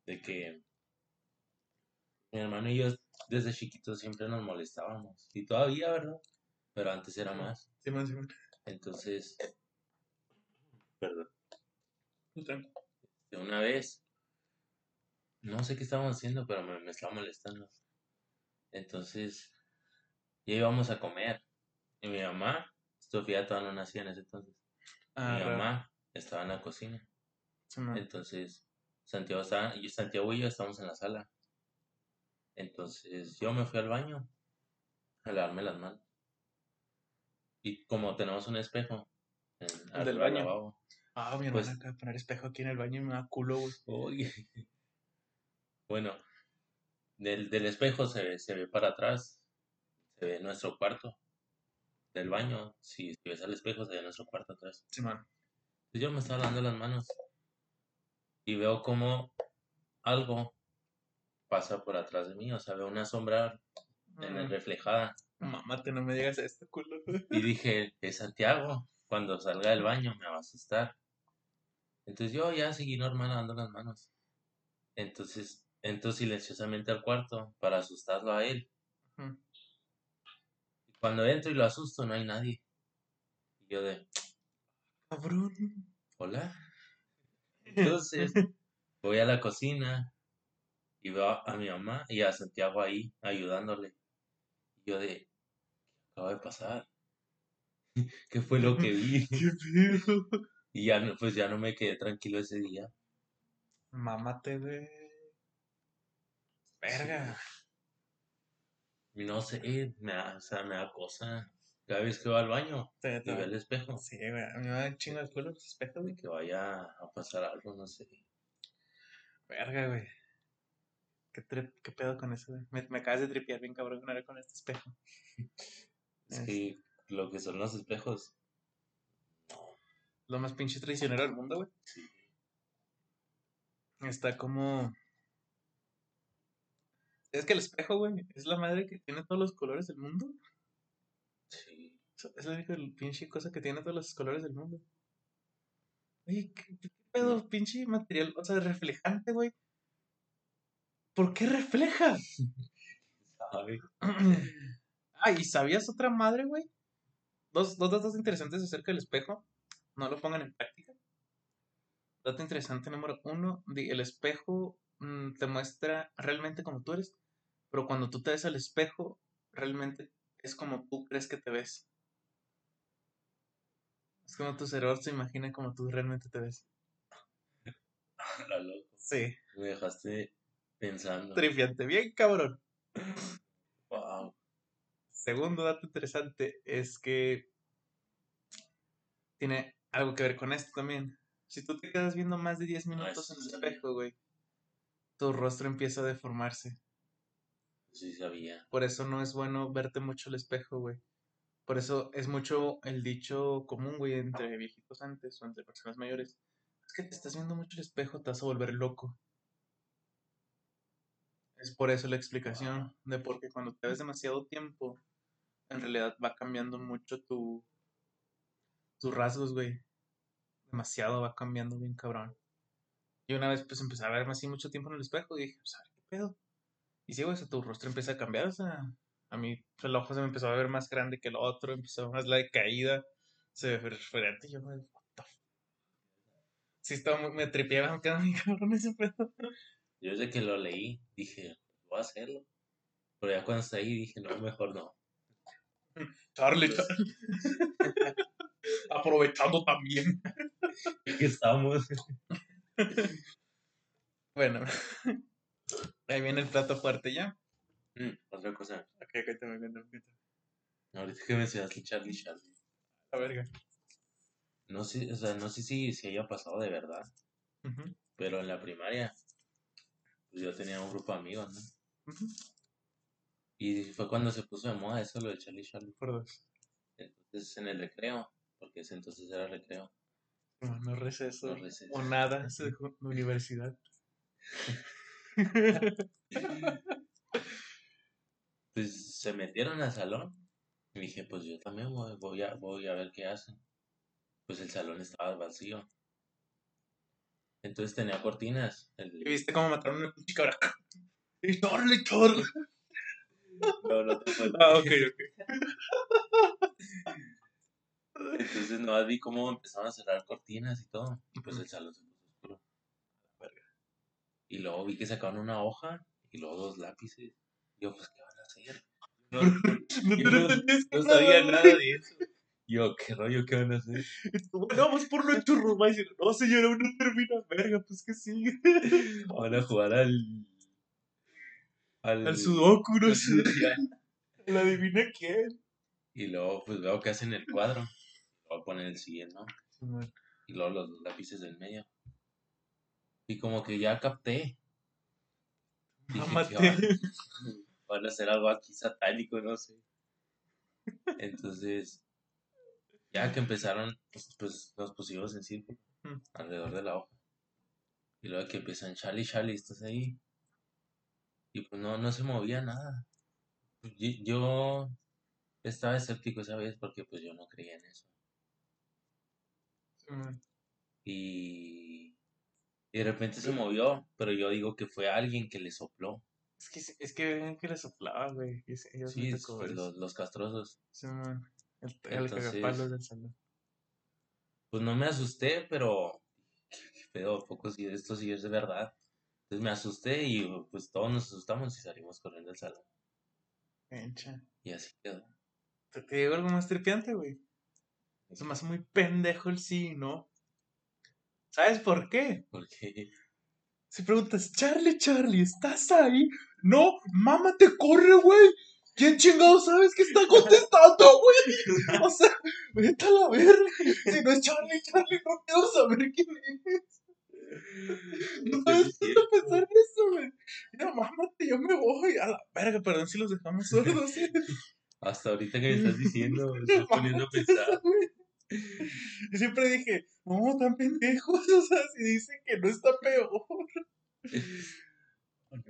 de que mi hermano y yo desde chiquitos siempre nos molestábamos. Y todavía, ¿verdad? Pero antes era más. Simón, Simón. Entonces, perdón, Tú tranqui. De una vez, no sé qué estábamos haciendo, pero me, me estaba molestando. Entonces, ya íbamos a comer. Y mi mamá, Sofía todavía no nacía en ese entonces. Ah, mi mamá estaba en la cocina. Entonces, Santiago estaba, y Santiago y yo estábamos en la sala. Entonces, yo me fui al baño a lavarme las manos. Y como tenemos un espejo en, del del baño. lavabo, Ah, mi Pues- hermana acaba de poner espejo aquí en el baño y me da culo, güey. Bueno, del, del espejo se ve, se ve para atrás, se ve nuestro cuarto. Del baño, si, si ves al espejo, se ve nuestro cuarto atrás. Simón. Entonces yo me estaba lavando las manos y veo como algo pasa por atrás de mí, o sea, veo una sombra en el Mm, reflejada Mamate, no me digas esto, culo. y dije, es Santiago, cuando salga del baño me va a asustar. Entonces yo ya seguí normal lavando las manos. Entonces entro silenciosamente al cuarto para asustarlo a él. Y cuando entro y lo asusto no hay nadie. Y yo de, Cabrón. hola. Entonces voy a la cocina y veo a, a mi mamá y a Santiago ahí ayudándole. Y yo de, ¿qué acaba de pasar? ¿Qué fue lo que vi? ¿Qué pedo? Y ya no, pues ya no me quedé tranquilo ese día. Mamate, güey. Verga. Y no sé, me da, o sea, me da cosa. Cada vez que va al baño Te- y ve el espejo, Sí, güey. A mí me da chingo el culo los espejos, güey. que vaya a pasar algo, no sé. Verga, güey. ¿Qué, pedo con eso, güey? Me, me acabas de tripear bien cabrón con con este espejo. Es que lo que son los espejos, Lo más pinche traicionero del mundo, güey. sí, Está como. Es que el espejo, güey, es la madre que tiene todos los colores del mundo. sí. Es la única pinche cosa que tiene todos los colores del mundo. Oye, ¿qué, qué pedo, pinche material? O sea, reflejante, güey. ¿Por qué refleja? ¿Sabe? ah, ¿y sabías otra madre, güey? Dos, dos datos interesantes acerca del espejo. No lo pongan en práctica. Dato interesante número uno. El espejo mm, te muestra realmente como tú eres. Pero cuando tú te ves al espejo, realmente es como tú crees que te ves. Es como tu cerebro se imagina como tú realmente te ves. La loco. Sí. Me dejaste pensando. Trifiante, bien cabrón. Segundo dato interesante es que tiene algo que ver con esto también. Si tú te quedas viendo más de 10 minutos Ah, en sí el espejo, güey, tu rostro empieza a deformarse. Sí sabía. Por eso no es bueno verte mucho al espejo, güey. Por eso es mucho el dicho común, güey, entre viejitos antes o entre personas mayores. Es que te estás viendo mucho al espejo, te vas a volver loco. Es por eso la explicación de por qué cuando te ves demasiado tiempo, en realidad va cambiando mucho tu tus rasgos, güey. Demasiado va cambiando bien cabrón. Y una vez pues empecé a verme así mucho tiempo en el espejo y dije, pues qué pedo. Y sí, güey, o sea, tu rostro empieza a cambiar, o sea, a mí el ojo se me empezó a ver más grande que el otro, empezó más la decaída, se ve diferente, y yo, güey, what the. Sí, estaba muy, me tripeaba, me quedaba muy cabrón ese pedo. Yo desde que lo leí dije, voy a hacerlo. Pero ya cuando está ahí dije, no, mejor no. Charlie, Charlie. Aprovechando también. Aquí estamos. Bueno, ahí viene el plato fuerte ya. Mm, otra cosa. Ok, cuéntame, cuéntame, cuéntame. Ahorita que mencionaste Charlie Charlie. La verga. No sé, o sea, no sé si, si haya pasado de verdad. Pero en la primaria, pues yo tenía un grupo de amigos, ¿no? Y fue cuando se puso de moda eso, lo de Charlie Charlie. Por dos. Entonces, en el recreo, porque ese entonces era recreo. No, no receso. No receso. O nada, es de universidad. Pues se metieron al salón. Y dije, pues yo también voy, voy a, voy a ver qué hacen. Pues el salón estaba vacío. Entonces tenía cortinas. El- ¿Y viste cómo mataron a una pinche cabra? ¡Y Charlie! No, no te cuento. Ah, ok, ok. Entonces no vi cómo empezaron a cerrar cortinas y todo. Y pues el salón se puso oscuro. Y luego vi que sacaron una hoja y luego dos lápices. Y yo, pues, ¿qué van a hacer? No, No te Yo lo no- entendés no sabía nada de eso. Yo, ¿qué rollo? ¿Qué van a hacer? Bueno, vamos por los churros, va a decir, no señora, uno termina, verga, pues que sigue. Van a jugar al. Al, Al sudoku, no sé. La adivina quién. Y luego, pues veo que hacen el cuadro. Voy a poner el siguiente, ¿no? Y luego los lápices del medio. Y como que ya capté. Dije, Mámate. "¿Qué van? Van a hacer algo aquí satánico, no sé. Entonces, ya que empezaron, pues, pues nos pusimos en círculo Mm. alrededor de la hoja. Y luego que empiezan, Charlie, Charlie, ¿estás ahí? Y pues no, no se movía nada. Pues, Yo, yo estaba escéptico esa vez porque pues yo no creía en eso. Simón. Y, y de repente se movió, pero yo digo que fue alguien que le sopló. Es que, es que que le soplaba, güey. sí, Sí, pues, los, los castrosos. Simón. El, el Entonces- cagapalos del salón. Pues no me asusté, pero qué ¿a poco si esto sí es de verdad. Entonces me asusté y pues todos nos asustamos y salimos corriendo del salón. Encha. Y así quedó. Te, te digo algo más tripiante, güey. Se me hace muy pendejo el sí, ¿no? ¿Sabes por qué? Porque Si preguntas, Charlie, Charlie, ¿estás ahí? No, mamá te corre, güey. ¿Quién chingado sabes que está contestando, güey? O sea, vete a la verga. Si no es Charlie, Charlie, no quiero saber quién es. No Sí, qué pensar en eso, güey. Mira, mámate, yo me voy. A la verga, perdón si los dejamos sordos. ¿eh? hasta ahorita que me estás diciendo, me estoy poniendo a pensar. Yo siempre dije, no, tan pendejos. O sea, si dicen que no está peor. No,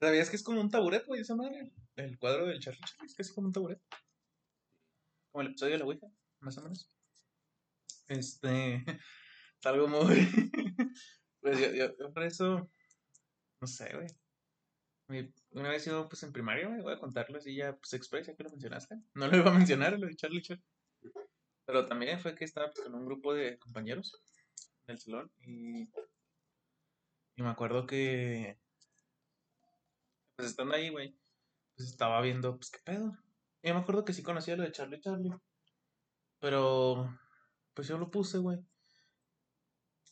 ¿Sabías que es como un taburet, güey, esa madre? El cuadro del Charlie Charlie es casi como un taburet. Como el episodio de la Ouija, más o menos. Este. Es algo muy. Pues yo, yo, yo por eso. No sé, güey. Una vez yo, pues en primaria, güey, voy a contarlo así ya, pues express, ya que lo mencionaste. No lo iba a mencionar, lo de Charlie Charlie. Pero también fue que estaba pues, con un grupo de compañeros en el salón y. Y me acuerdo que. Pues estando ahí, güey. Pues estaba viendo, pues qué pedo. Y yo me acuerdo que sí conocía lo de Charlie Charlie. Pero. Pues yo lo puse, güey.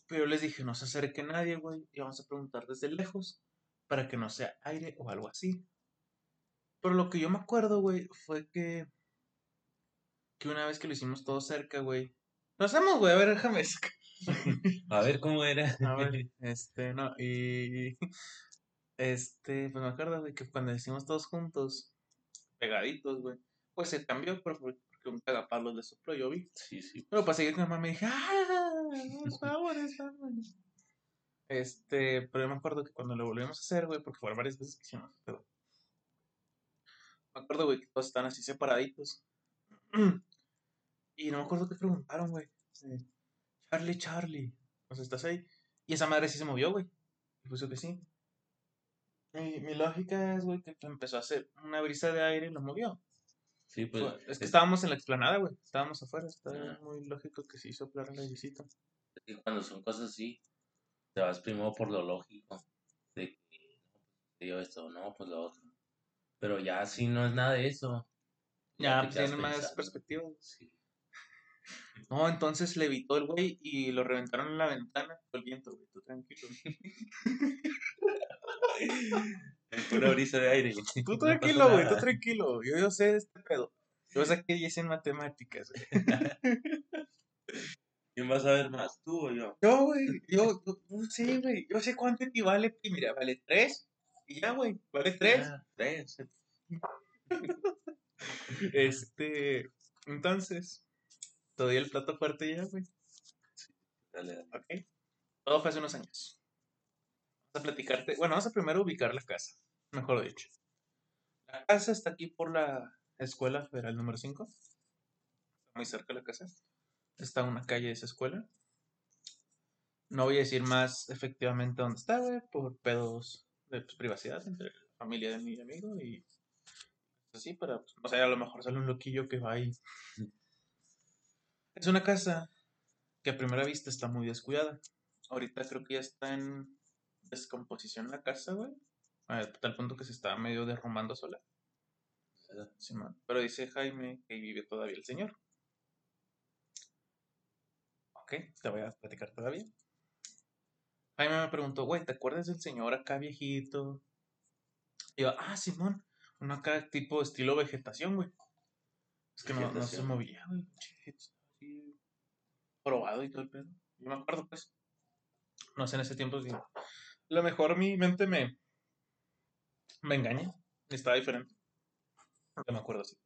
Pero les dije, no se acerque nadie, güey. Y vamos a preguntar desde lejos. Para que no sea aire o algo así. Pero lo que yo me acuerdo, güey, fue que. Que una vez que lo hicimos todo cerca, güey. Lo hacemos, güey. A ver, déjame. A ver cómo era. A ver, este, no. Y. Este, pues me acuerdo, güey, que cuando hicimos todos juntos, pegaditos, güey. Pues se cambió, porque un cagapalos le sopló, yo vi. Sí, sí. Pero para seguir con mi mamá me dije, ¡ah! Vámonos, vámonos. Este, pero yo me acuerdo que cuando lo volvimos a hacer, güey, porque fueron varias veces que hicimos, pero. Me acuerdo, güey, que todos están así separaditos. Y no me acuerdo qué preguntaron, güey. Charlie, Charlie. Sea, ¿estás ahí? Y esa madre sí se movió, güey. Y puso que sí. Mi, mi lógica es, güey, que empezó a hacer una brisa de aire y lo movió. Sí, pues. Fue- es que es- estábamos en la explanada, güey. Estábamos afuera. Está Ah. muy lógico que sí soplara el airecito. es que cuando son cosas así, te vas primero por lo lógico. De que no, pues, esto, no, pues lo otro. Pero ya si no es nada de eso. Ya, pues, tiene más perspectiva. Sí. No, entonces levitó el güey y lo reventaron en la ventana. El viento, güey. Tú tranquilo. Fue Una brisa de aire. Tú tranquilo, güey. Tú tranquilo. Yo, yo sé de este pedo. Yo saqué 10 en matemáticas. ¿Quién va a saber más? ¿Tú o yo? Yo, güey. Yo, yo, yo sé, güey. Yo sé cuánto equivale. Y mira, vale 3. Y ya, güey. Vale 3. Ah, tres. Este. Entonces. Te doy el plato fuerte ya, güey. Dale, dale. Ok. Todo fue hace unos años. Platicarte. Bueno, vamos a primero ubicar la casa. Mejor dicho. La casa está aquí por la escuela federal número 5. Está muy cerca de la casa. Está una calle de esa escuela. No voy a decir más efectivamente dónde está, güey, por pedos de pues, privacidad entre la familia de mi amigo y así para, pues, o sea, a lo mejor sale un loquillo que va ahí. Es una casa que a primera vista está muy descuidada. Ahorita creo que ya está en descomposición la casa, güey. A tal punto que se está medio derrumbando sola. Simón. Pero dice Jaime que ahí vive todavía el señor. Ok, te voy a platicar todavía. Jaime me preguntó, güey, ¿te acuerdas del señor acá viejito? Y yo, ah, Simón, uno acá tipo estilo vegetación, güey. Es que no, no se movía, güey. Probado y todo el pedo. Yo me acuerdo, pues. No sé, en ese tiempo sí. Lo mejor mi mente me, me engaña. Estaba diferente. No me acuerdo así.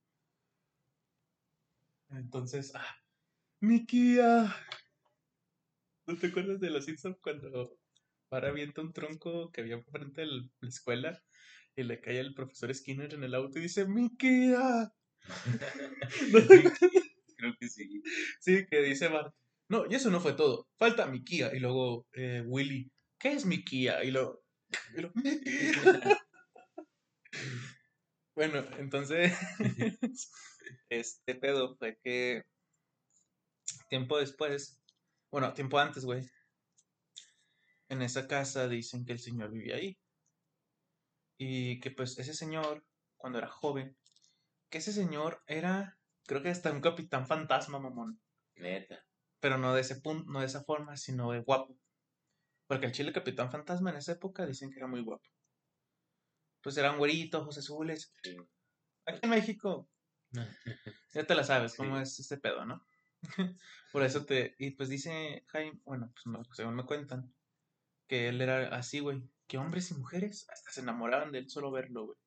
Entonces, ah, mi Kia. ¿No te acuerdas de los Simpsons cuando para avienta un tronco que había frente de la escuela y le cae el profesor Skinner en el auto y dice, mi Kia? Creo que sí. Sí, que dice Bart. No, y eso no fue todo. Falta mi Kia. Y luego eh, Willy, ¿qué es mi Kia? Y luego, y luego, "Mi Kia". Bueno, entonces, este pedo fue que tiempo después, bueno, tiempo antes, güey, en esa casa dicen que el señor vivía ahí. Y que pues ese señor, cuando era joven, que ese señor era, creo que hasta un capitán fantasma, mamón. Neta. Pero no de ese punto, no de esa forma, sino de guapo. Porque el chile Capitán Fantasma en esa época dicen que era muy guapo. Pues eran güeritos, ojos azules. Sí. Aquí en México, ya te la sabes cómo Sí. es este pedo, ¿no? Por eso te. Y pues dice Jaime, bueno, pues no, según me cuentan, que él era así, güey. Que hombres y mujeres hasta se enamoraban de él solo verlo, güey.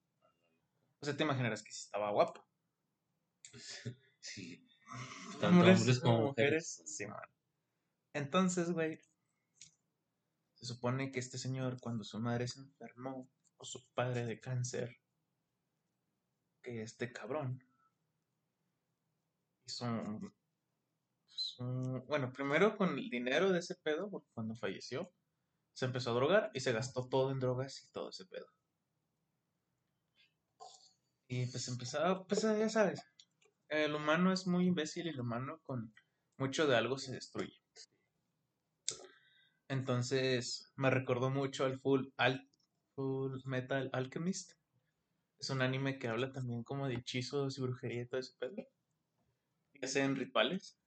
O sea, te imaginarás que sí estaba guapo. Sí. Tanto hombres como mujeres. Sí, man. Entonces, güey, supone que este señor, cuando su madre se enfermó, o su padre de cáncer, que este cabrón hizo pues, un- bueno, primero con el dinero de ese pedo, porque cuando falleció, se empezó a drogar y se gastó todo en drogas y todo ese pedo. Y pues empezaba, pues ya sabes, el humano es muy imbécil y el humano con mucho de algo se destruye. Entonces me recordó mucho al Full, al Full Metal Alchemist. Es un anime que habla también como de hechizos y brujería y todo ese pedo. Y hacen rituales.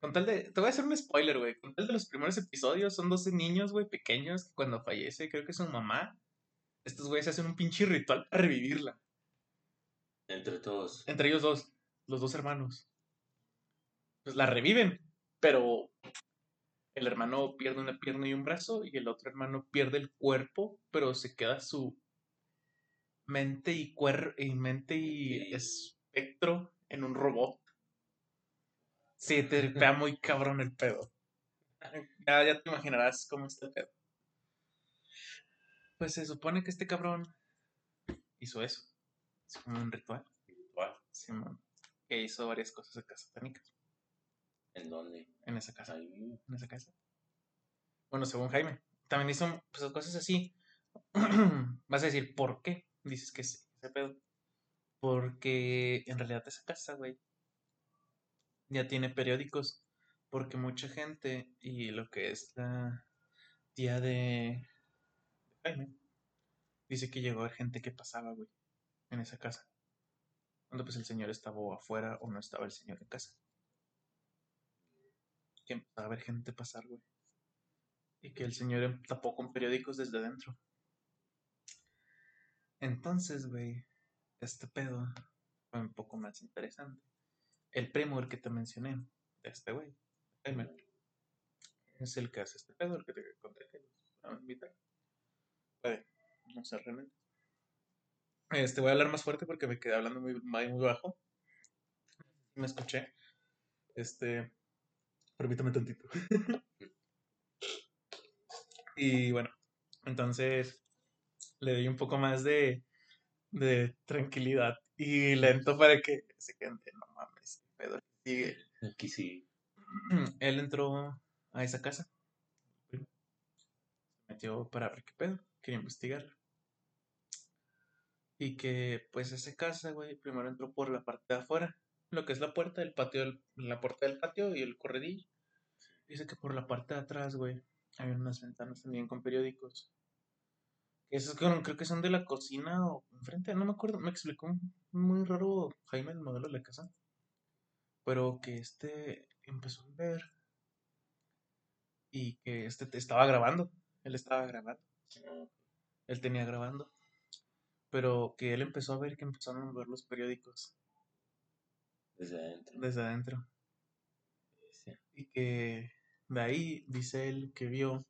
Con tal de. Te voy a hacer un spoiler, güey. Con tal de los primeros episodios, son 12 niños, güey, pequeños, que cuando fallece, creo que su mamá, estos güeyes hacen un pinche ritual para revivirla. Entre todos. Entre ellos dos, los dos hermanos. Pues la reviven, pero el hermano pierde una pierna y un brazo y el otro hermano pierde el cuerpo, pero se queda su mente y cuer y mente y espectro en un robot. Sí, te vea muy cabrón el pedo. Ya, ya te imaginarás cómo está el pedo. Pues se supone que este cabrón hizo eso. Es como un ritual. Ritual. Simón. Que hizo varias cosas acá satánicas. ¿En dónde? En esa casa. Ahí. En esa casa. Bueno, según Jaime. También hizo pues, cosas así. Vas a decir, ¿por qué? Dices que es ese pedo. Porque en realidad esa casa, güey, ya tiene periódicos. Porque mucha gente y lo que es la tía de Jaime dice que llegó a haber gente que pasaba, güey, en esa casa. Cuando pues el señor estaba afuera o no estaba el señor en casa. Que empezaba a haber gente pasar, güey. Y que el señor em- tapó con periódicos desde dentro. Entonces, güey, este pedo fue un poco más interesante. El primo, el que te mencioné, de este güey, es el que hace este pedo, el que te conté que invitar. No sé realmente. Este, voy a hablar más fuerte porque me quedé hablando muy, muy bajo. Me escuché. Este, permítame tantito. y bueno, entonces le doy un poco más de, de tranquilidad y lento para que se gente, no mames, pedo sigue. Aquí sí. Él entró a esa casa. Metió para ver qué pedo. Quería investigar. Y que, pues, esa casa, güey, primero entró por la parte de afuera. Lo que es la puerta del patio, la puerta del patio y el corredillo. Dice que por la parte de atrás, güey, hay unas ventanas también con periódicos. Esos creo, que son de la cocina o enfrente, no me acuerdo, me explicó muy raro Jaime, el modelo de la casa. Pero que este empezó a ver y que este te estaba grabando. Él estaba grabando. Él tenía grabando. Pero que él empezó a ver que empezaron a mover los periódicos Desde adentro. desde adentro. Sí. Y que de ahí dice él que vio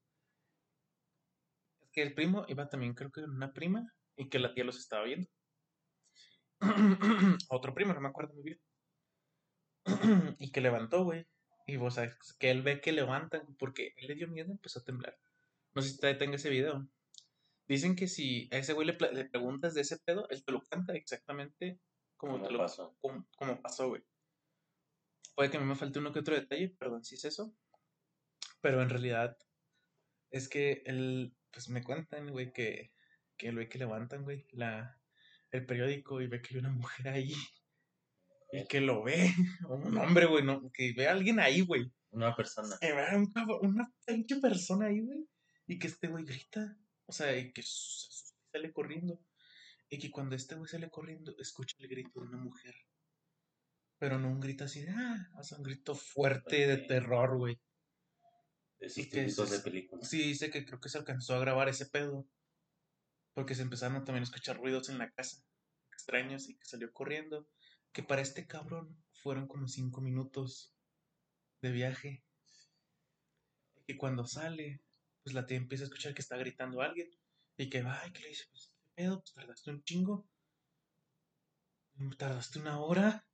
que el primo iba también, creo que una prima, y que la tía los estaba viendo. Otro primo, no me acuerdo muy bien. y que levantó, güey. Y vos sabes que él ve que levantan, porque él le dio miedo y empezó a temblar. No sé si todavía tenga ese video. Dicen que si a ese güey le, preguntas de ese pedo, él te lo cuenta exactamente ¿Cómo te lo pasó? como, como pasó, güey. Puede que me falte uno que otro detalle, perdón si es eso. Pero en realidad es que él, pues me cuentan, güey, que, que el güey que levantan, güey, la, el periódico y ve que hay una mujer ahí. Y que lo ve, un hombre, güey, no, que ve a alguien ahí, güey. Una persona. Que ve a un cabrón- una pinche persona ahí, güey. Y que este güey grita. O sea, y que sale corriendo. Y que cuando este güey sale corriendo, escucha el grito de una mujer. Pero no un grito así de, ah, o sea, un grito fuerte de terror, güey. De esos Y que de películas. Sí, dice que creo que se alcanzó a grabar ese pedo. Porque se empezaron también a escuchar ruidos en la casa. Extraños y que salió corriendo. Que para este cabrón fueron como cinco minutos de viaje. Y que cuando sale, pues la tía empieza a escuchar que está gritando a alguien. Y que va y que le dice, pues, ¿qué pedo? Pues tardaste un chingo. Tardaste una hora.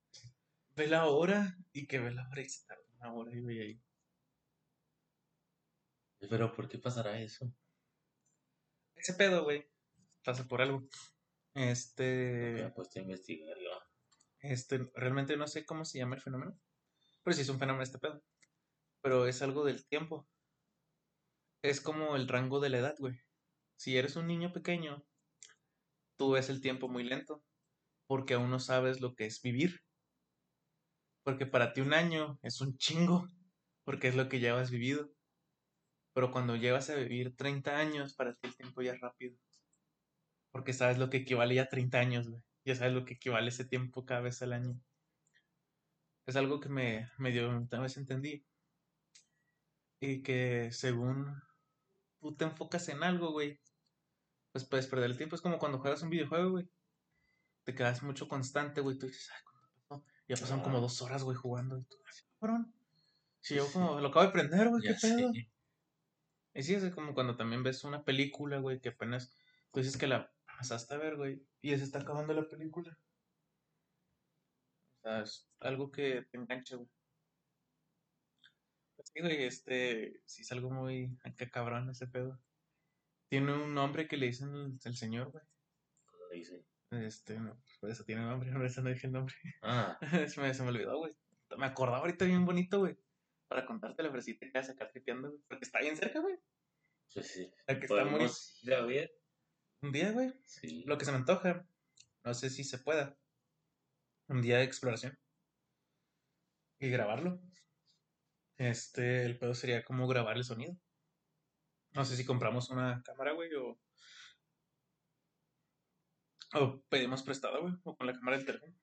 Ve la hora. Y que ve la hora y se tardó una hora y ahí. Pero ¿por qué pasará eso? Ese pedo, güey. Pasa por algo. Me Este. he puesto a investigar yo. Este, realmente no sé cómo se llama el fenómeno. Pero sí es un fenómeno este pedo. Pero es algo del tiempo. Es como el rango de la edad, güey. Si eres un niño pequeño, tú ves el tiempo muy lento. Porque aún no sabes lo que es vivir. Porque para ti un año es un chingo. Porque es lo que ya has vivido. Pero cuando llegas a vivir 30 años, para ti el tiempo ya es rápido. Porque sabes lo que equivale ya a 30 años, güey. Ya sabes lo que equivale ese tiempo cada vez al año. Es algo que me, me dio, una vez entendí. Y que según tú te enfocas en algo, güey, pues puedes perder el tiempo. Es como cuando juegas un videojuego, güey. Te quedas mucho constante, güey. Tú dices, ay, ¿cuándo pasó? Ya pasaron como dos horas, güey, jugando. Y tú, cabrón. Si yo como lo acabo de prender, güey, qué pedo. Y sí, es como cuando también ves una película, güey, que apenas tú dices que la pasaste a ver, güey, y ya se está acabando la película. O sea, es algo que te engancha, güey. Pues sí, güey, este, sí es algo muy, qué cabrón ese pedo. Tiene un nombre que le dicen el, el señor, güey. ¿Cómo le dice? Este, no, por eso tiene nombre, por eso no dije el nombre. Ah, se, me, se me olvidó, güey. Me acordaba ahorita bien bonito, güey. Para contarte la fresita que vas acá tripeando, güey. Porque está bien cerca, güey. pues sí. La que está muy... ¿Podemos ir a ver? Un día, güey. Sí. Lo que se me antoja. No sé si se pueda. Un día de exploración. Y grabarlo. Este, el pedo sería como grabar el sonido. No sé si compramos una cámara, güey, o. O pedimos prestada, güey, o con la cámara del teléfono.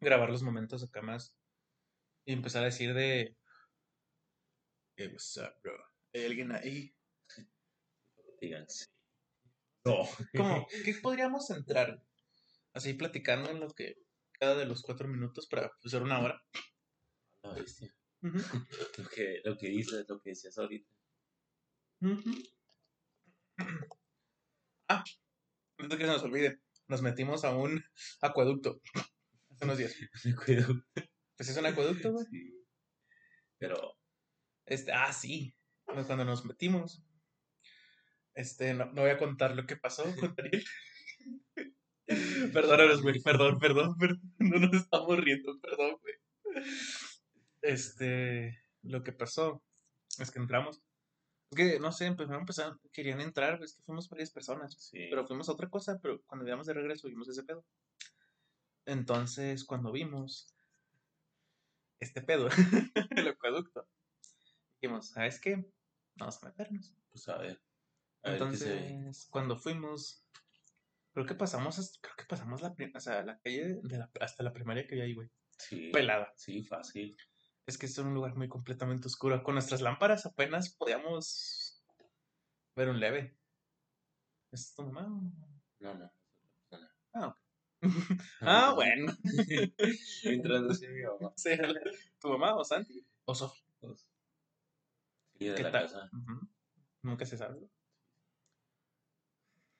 Grabar los momentos acá más. Y empezar a decir de. Hey, what's up, bro? ¿Hay alguien ahí? Digan sí. No. ¿Cómo? ¿Qué podríamos entrar? Así platicando en lo que. Cada de los cuatro minutos para hacer una hora. La bestia. Ujú, Lo que, lo que dices, lo que decías ahorita. Ujú. Ah, antes que se nos olvide, nos metimos a un acueducto hace unos días. Pues es un acueducto, güey. Sí. Pero, Este, ah, sí. Pues Cuando nos metimos. Este, no, no voy a contar lo que pasó con Daniel. Perdónanos, güey. Perdón, perdón, perdón. No nos estamos riendo, perdón, güey. Este, lo que pasó es que entramos. Que, no sé, empezaron a empezar, querían entrar, güey, es que fuimos varias personas. sí. Pero fuimos a otra cosa, pero cuando íbamos de regreso vimos ese pedo. Entonces, cuando vimos este pedo, el acueducto, dijimos, ¿sabes qué? Vamos a meternos. pues a ver. A. Entonces, cuando fuimos, creo que pasamos, hasta- creo que pasamos la, o sea, la calle de la- hasta la primaria que había ahí, güey. Sí. Pelada. Sí, fácil. Es que es un lugar muy completamente oscuro. Con nuestras lámparas apenas podíamos ver un leve. ¿Es tu mamá? No, no. Ah, ok. ah, bueno. Mientras decía mi mamá. Sí, ¿Tu mamá o Santi? ¿O Sofi? Sí, ¿Qué tal? Nunca se sabe.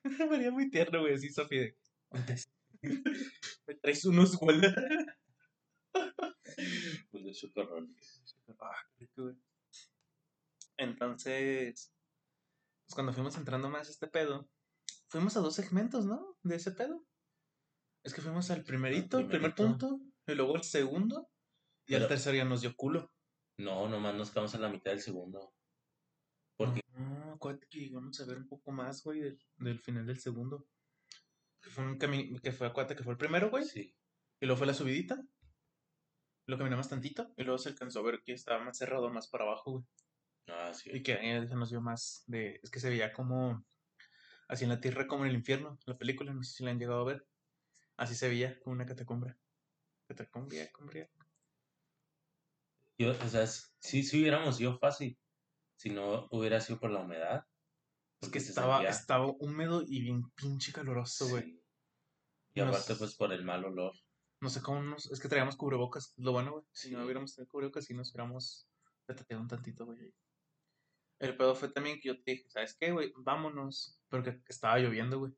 María muy tierno, güey, así Sofi de... Me traes unos güey. Pues de chocorroles. Ah, qué rico, güey. Entonces, pues cuando fuimos entrando más a este pedo, fuimos a dos segmentos, ¿no? De ese pedo. Es que fuimos al primerito, el primer punto, y luego el segundo, y al tercero ya nos dio culo. No, nomás nos quedamos a la mitad del segundo. Porque No, acuérdate que llegamos a ver un poco más, güey, del, del final del segundo. Que fue un camino, que fue, acuérdate que fue el primero, güey, sí. y luego fue la subidita. Lo caminamos tantito, y luego se alcanzó a ver que estaba más cerrado, más para abajo, güey. Ah, sí. Y que ahí se nos dio más de. Es que se veía como. Así en la tierra como en el infierno. La película, no sé si la han llegado a ver. Así se veía, como una catacumbra. Catacumbria, cumbria. Yo, o sea, si, si hubiéramos ido fácil, si no hubiera sido por la humedad. Es que estaba, estaba húmedo y bien pinche caloroso, güey. Sí. Y aparte, pues por el mal olor. No sé cómo nos. Es que traíamos cubrebocas. Lo bueno, güey. Si no hubiéramos tenido cubrebocas, sí nos hubiéramos petateado un tantito, güey. El pedo fue también que yo te dije, ¿sabes qué, güey? Vámonos. Porque estaba lloviendo, güey.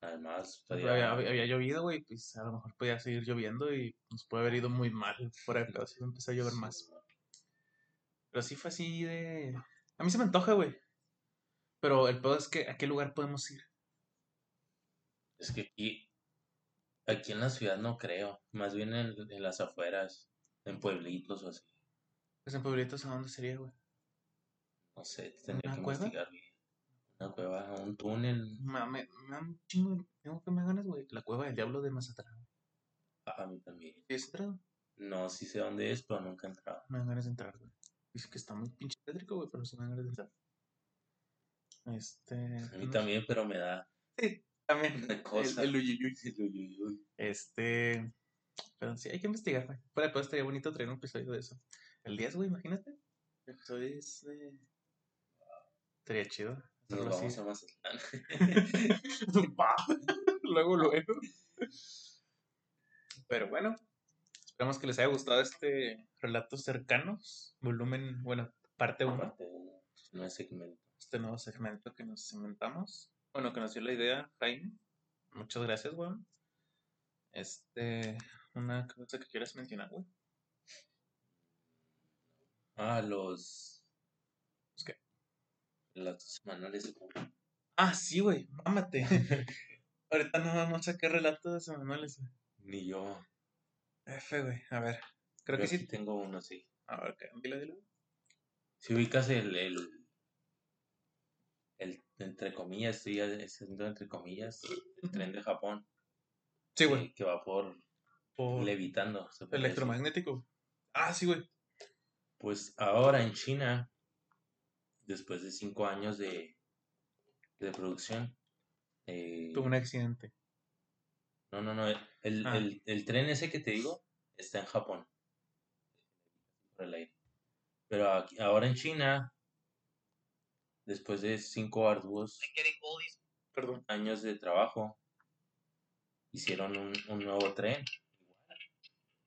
Además, Había, podía- había- había llovido, güey, pues a lo mejor podía seguir lloviendo y nos puede haber ido muy mal fuera de pedo si empezó a llover más. Pero sí fue así de... A mí se me antoja, güey. Pero el pedo es que, ¿a qué lugar podemos ir? Es que aquí, aquí en la ciudad no creo. Más bien en, en las afueras, en pueblitos o así. Pues en pueblitos, ¿a dónde sería, güey? No sé, tendría ¿Una que cueva? investigar bien. Una cueva, un túnel. Me, me, me da un chingo, tengo que me ganas, güey. La cueva del diablo de Mazatlán. Ah, a mí también. ¿Sí has entrado? No, sí sé dónde es, pero nunca he entrado. Me dan ganas de entrar, güey. Dice que está muy pinche tétrico, güey, pero sí me dan ganas de entrar. Este. A mí no- también, pero me da Sí, también. una El, cosa. el uyuyuy. El uyuyuy. Este. Pero sí, hay que investigar, güey. Fuera de todo, estaría bonito traer un episodio de eso. El 10, güey, imagínate. El episodio es de. Estaría chido. Nos hacerlo vamos así. a Mazatlán. Luego, luego. Pero bueno, esperamos que les haya gustado este Relatos Cercanos, volumen, bueno, parte 1, Parte uno, no es segmento. este nuevo segmento que nos inventamos. Bueno, que nos dio la idea, Jaime. Muchas gracias, weón. Este, una cosa que quieras mencionar, güey. Ah, los. ¿Los qué? Los semanales. Ah, sí, güey, mámate. Ahorita no, no saqué relatos semanales, güey. Ni yo. F, güey, a ver. Creo Yo que sí. tengo uno, sí. A ver, ¿qué? dilo, dilo. Si ubicas el, el, el, entre comillas, estoy haciendo entre comillas, el tren de Japón. Sí, güey. Que, va por Por levitando. se podría decir. electromagnético. Ah, sí, güey. Pues ahora en China, después de cinco años de, de producción, eh, Tuvo un accidente. no, no, no, el, Ah. el, el tren ese que te digo está en Japón. Por el aire. Pero aquí- ahora en China, después de cinco arduos Perdón. años de trabajo, hicieron un, un nuevo tren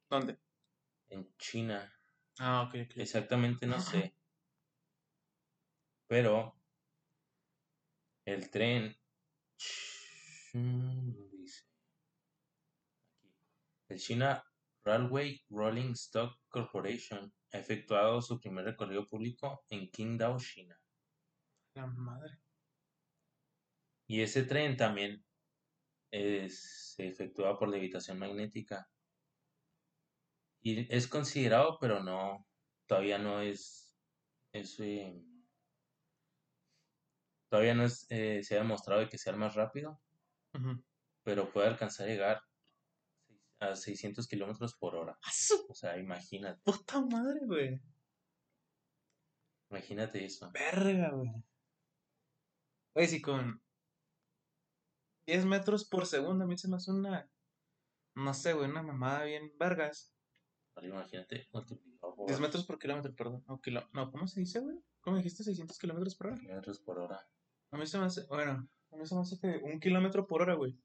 ¿Dónde? en China. Ah, ok, ok. Exactamente no sé. Pero el tren. El China Railway Rolling Stock Corporation ha efectuado su primer recorrido público en Qingdao, China. La madre. Y ese tren también es- se efectúa por levitación magnética. Y es considerado, pero no, todavía no es, es, eh, todavía no es, eh, se ha demostrado de que sea el más rápido, pero puede alcanzar a llegar a 600 kilómetros por hora. ¡A su O sea, imagínate, puta madre, güey! imagínate eso. Verga, güey. Si con 10 metros por segundo a mí se me hace una. No sé, güey, una mamada bien vergas. Imagínate multiplicado por 10 metros por kilómetro, perdón. No, kilo- no, ¿cómo se dice, güey? ¿Cómo dijiste? 600 kilómetros por hora. kilómetros por hora. A mí se me hace, bueno, a mí se me hace que un kilómetro por hora, güey.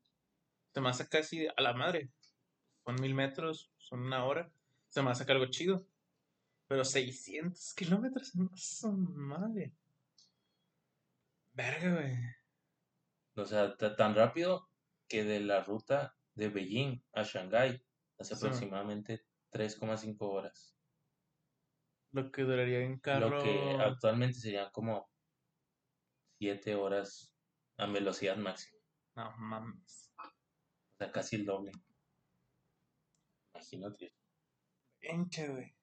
Se me hace casi a la madre. Son mil metros, son una hora. Se me hace que algo chido. Pero 600 kilómetros, no son madre. Verga, güey. O sea, ta- tan rápido que de la ruta de Beijing a Shanghái hace Sí. aproximadamente 3,5 horas. Lo que duraría en carro. Lo que actualmente serían como 7 horas a velocidad máxima. No mames. O sea, casi el doble. Imagínate. Güey.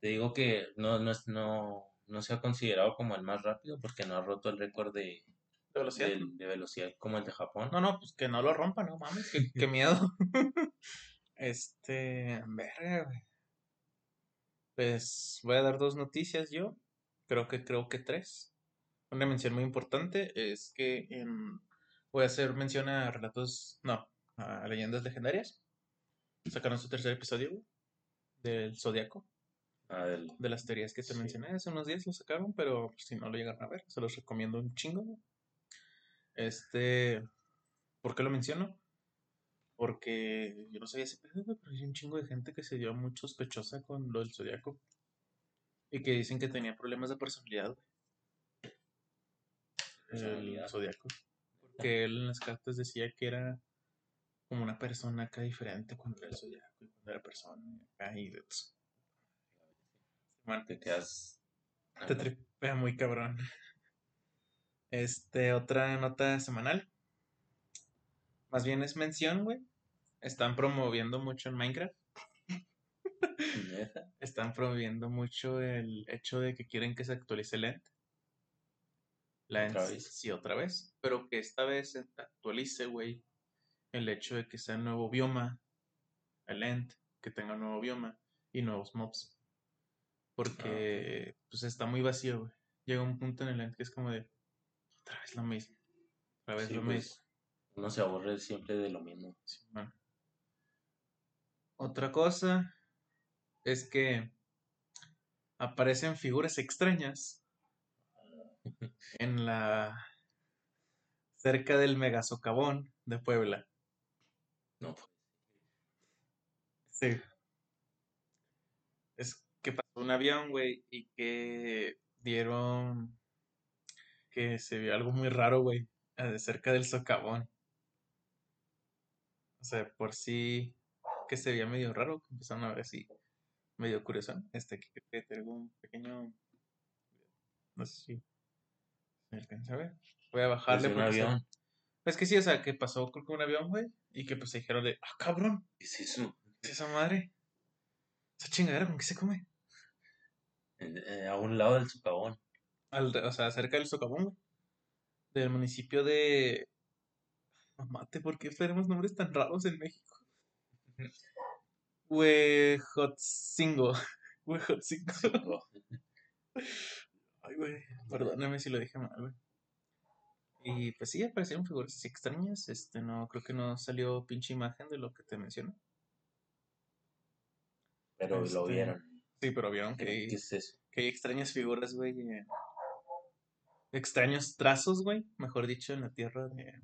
Te digo que no, no, es- no, no se ha considerado como el más rápido porque no ha roto el récord de, ¿De velocidad? de, de velocidad como el de Japón. No, no, pues que no lo rompa, no mames, qué, qué miedo. este, verga, güey. Pues voy a dar dos noticias yo. Creo que creo que tres. Una mención muy importante es que voy a hacer mención a relatos, no, a leyendas legendarias. Sacaron su tercer episodio güey, del Zodiaco, Ah, de las teorías que te Sí. mencioné. Hace unos días lo sacaron, pero si no lo llegaron a ver, se los recomiendo un chingo. Este, ¿por qué lo menciono? Porque yo no sabía ese pedo, pero hay un chingo de gente que se dio muy sospechosa con lo del zodiaco. Y que dicen que tenía problemas de personalidad, güey. El Personalidad. zodiaco. Porque él en las cartas decía que era como una persona acá diferente cuando era el zodiaco y cuando era persona. Acá y de eso. Te quedas. te tripea muy cabrón. Este, otra nota semanal. Más bien es mención, güey. Están promoviendo mucho en Minecraft. Están promoviendo mucho el hecho de que quieren que se actualice el End. La ¿Otra vez? sí, otra vez. Pero que esta vez se actualice, güey. El hecho de que sea nuevo bioma. El End. Que tenga nuevo bioma. Y nuevos mobs. Porque pues está muy vacío, güey. Llega un punto en el que es como de otra vez lo mismo. Otra vez Sí, lo pues, mismo. Uno se aburre siempre de lo mismo. Sí, man. Otra cosa es que aparecen figuras extrañas en la cerca del megasocavón de Puebla. No, pues, Sí. Un avión, güey, y que dieron que se vio algo muy raro, güey, cerca del socavón. O sea, por sí que se veía medio raro, que empezaron a ver así, medio curioso. Este aquí creo que tengo un pequeño. No sé si se alcanza a ver. Voy a bajarle Desde un avión. Es que sí, o sea, que pasó que un avión, güey, y que pues se dijeron de, ah, cabrón, ¿Qué es eso? ¿qué es esa madre? Esa chingadera, ¿con qué se come? Eh, a un lado del socavón. Al, o sea, cerca del socavón, güey. Del municipio de. Mamate, ¿por qué tenemos nombres tan raros en México? Huejotzingo. Huejotzingo. Ay, güey, perdóname si lo dije mal, güey. Y pues sí, aparecieron figuras así extrañas. Este, no, creo que no salió pinche imagen de lo que te menciono. Pero Este, lo vieron. Sí, pero vieron que ¿Qué hay, es que hay extrañas figuras, güey. eh, Extraños trazos, güey. Mejor dicho, en la tierra de,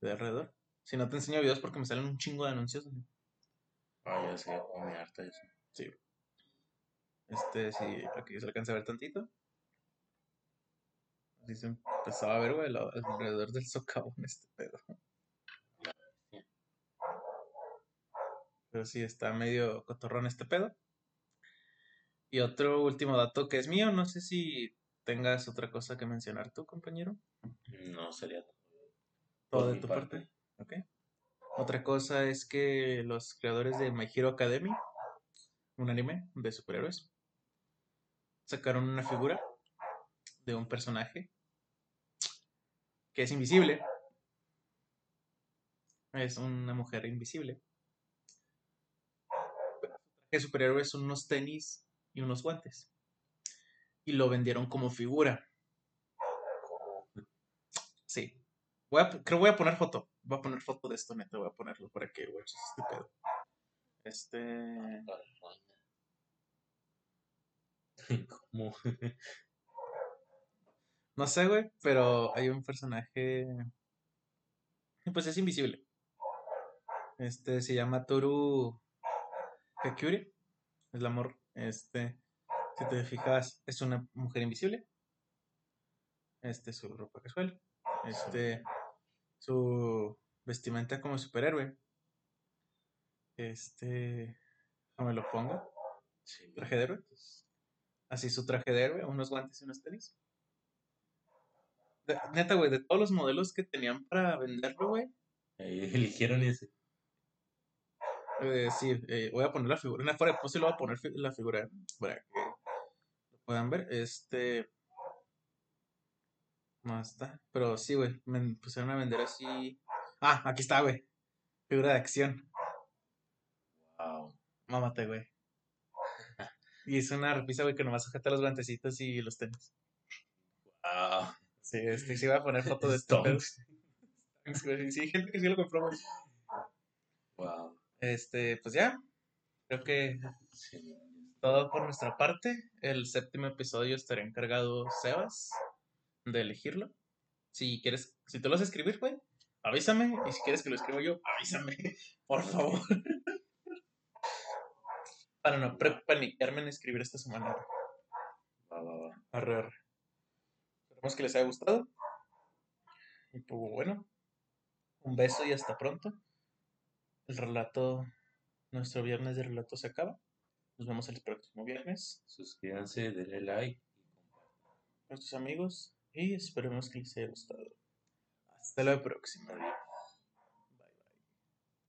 de alrededor. Si no te enseño videos porque me salen un chingo de anuncios. güey. Ah, ya sé, me harta eso. Sí. Este, sí, aquí se alcanza a ver tantito. Así se empezaba a ver, güey, alrededor del socavón este pedo. Pero sí, está medio cotorrón este pedo. Y otro último dato que es mío, no sé si tengas otra cosa que mencionar tú, compañero. No sería Todo de tu parte. parte. Ok. Otra cosa es que los creadores de My Hero Academy, un anime de superhéroes, sacaron una figura de un personaje que es invisible. Es una mujer invisible. El superhéroe son unos tenis y unos guantes. Y lo vendieron como figura. Sí. Voy a, creo que voy a poner foto. Voy a poner foto de esto, neta. Voy a ponerlo para que watches este pedo. Este. ¿Cómo? No sé, güey, pero hay un personaje. Pues es invisible. Este se llama Toru Kakuri. Es la amor. Este. Si te fijas, es una mujer invisible. Este es su ropa casual. Este. Su vestimenta como superhéroe. Este. me lo pongo. Traje de héroe. Así su traje de héroe, unos guantes y unos tenis. De- neta, güey, de todos los modelos que tenían para venderlo, güey. eligieron ese. Eh, sí, eh, voy a poner la figura. En fuera de pose lo voy a poner la figura para que lo puedan ver. Este. No está. Pero sí, güey. Me pusieron a vender así. Ah, aquí está, güey. Figura de acción. Wow. Mámate, güey. Y es una repisa, güey, que nomás sujeta los guantecitos y los tenis. Wow. Sí, este, sí voy a poner foto de esto. Stonks. Sí, gente que sí lo compró, güey. Wow. Este, pues ya. Creo que todo por nuestra parte. El séptimo episodio estará encargado Sebas de elegirlo. Si quieres, si tú lo vas a escribir, güey, avísame. Y si quieres que lo escriba yo, avísame, por favor. Para no pre- paniquearme en escribir esta semana. Va, va, va. Arre, arre. Esperemos que les haya gustado. Y pues bueno, un beso y hasta pronto. El relato, nuestro viernes de relato se acaba. Nos vemos el próximo viernes Suscríbanse, denle like. con sus amigos y esperemos que les haya gustado. Hasta la próxima.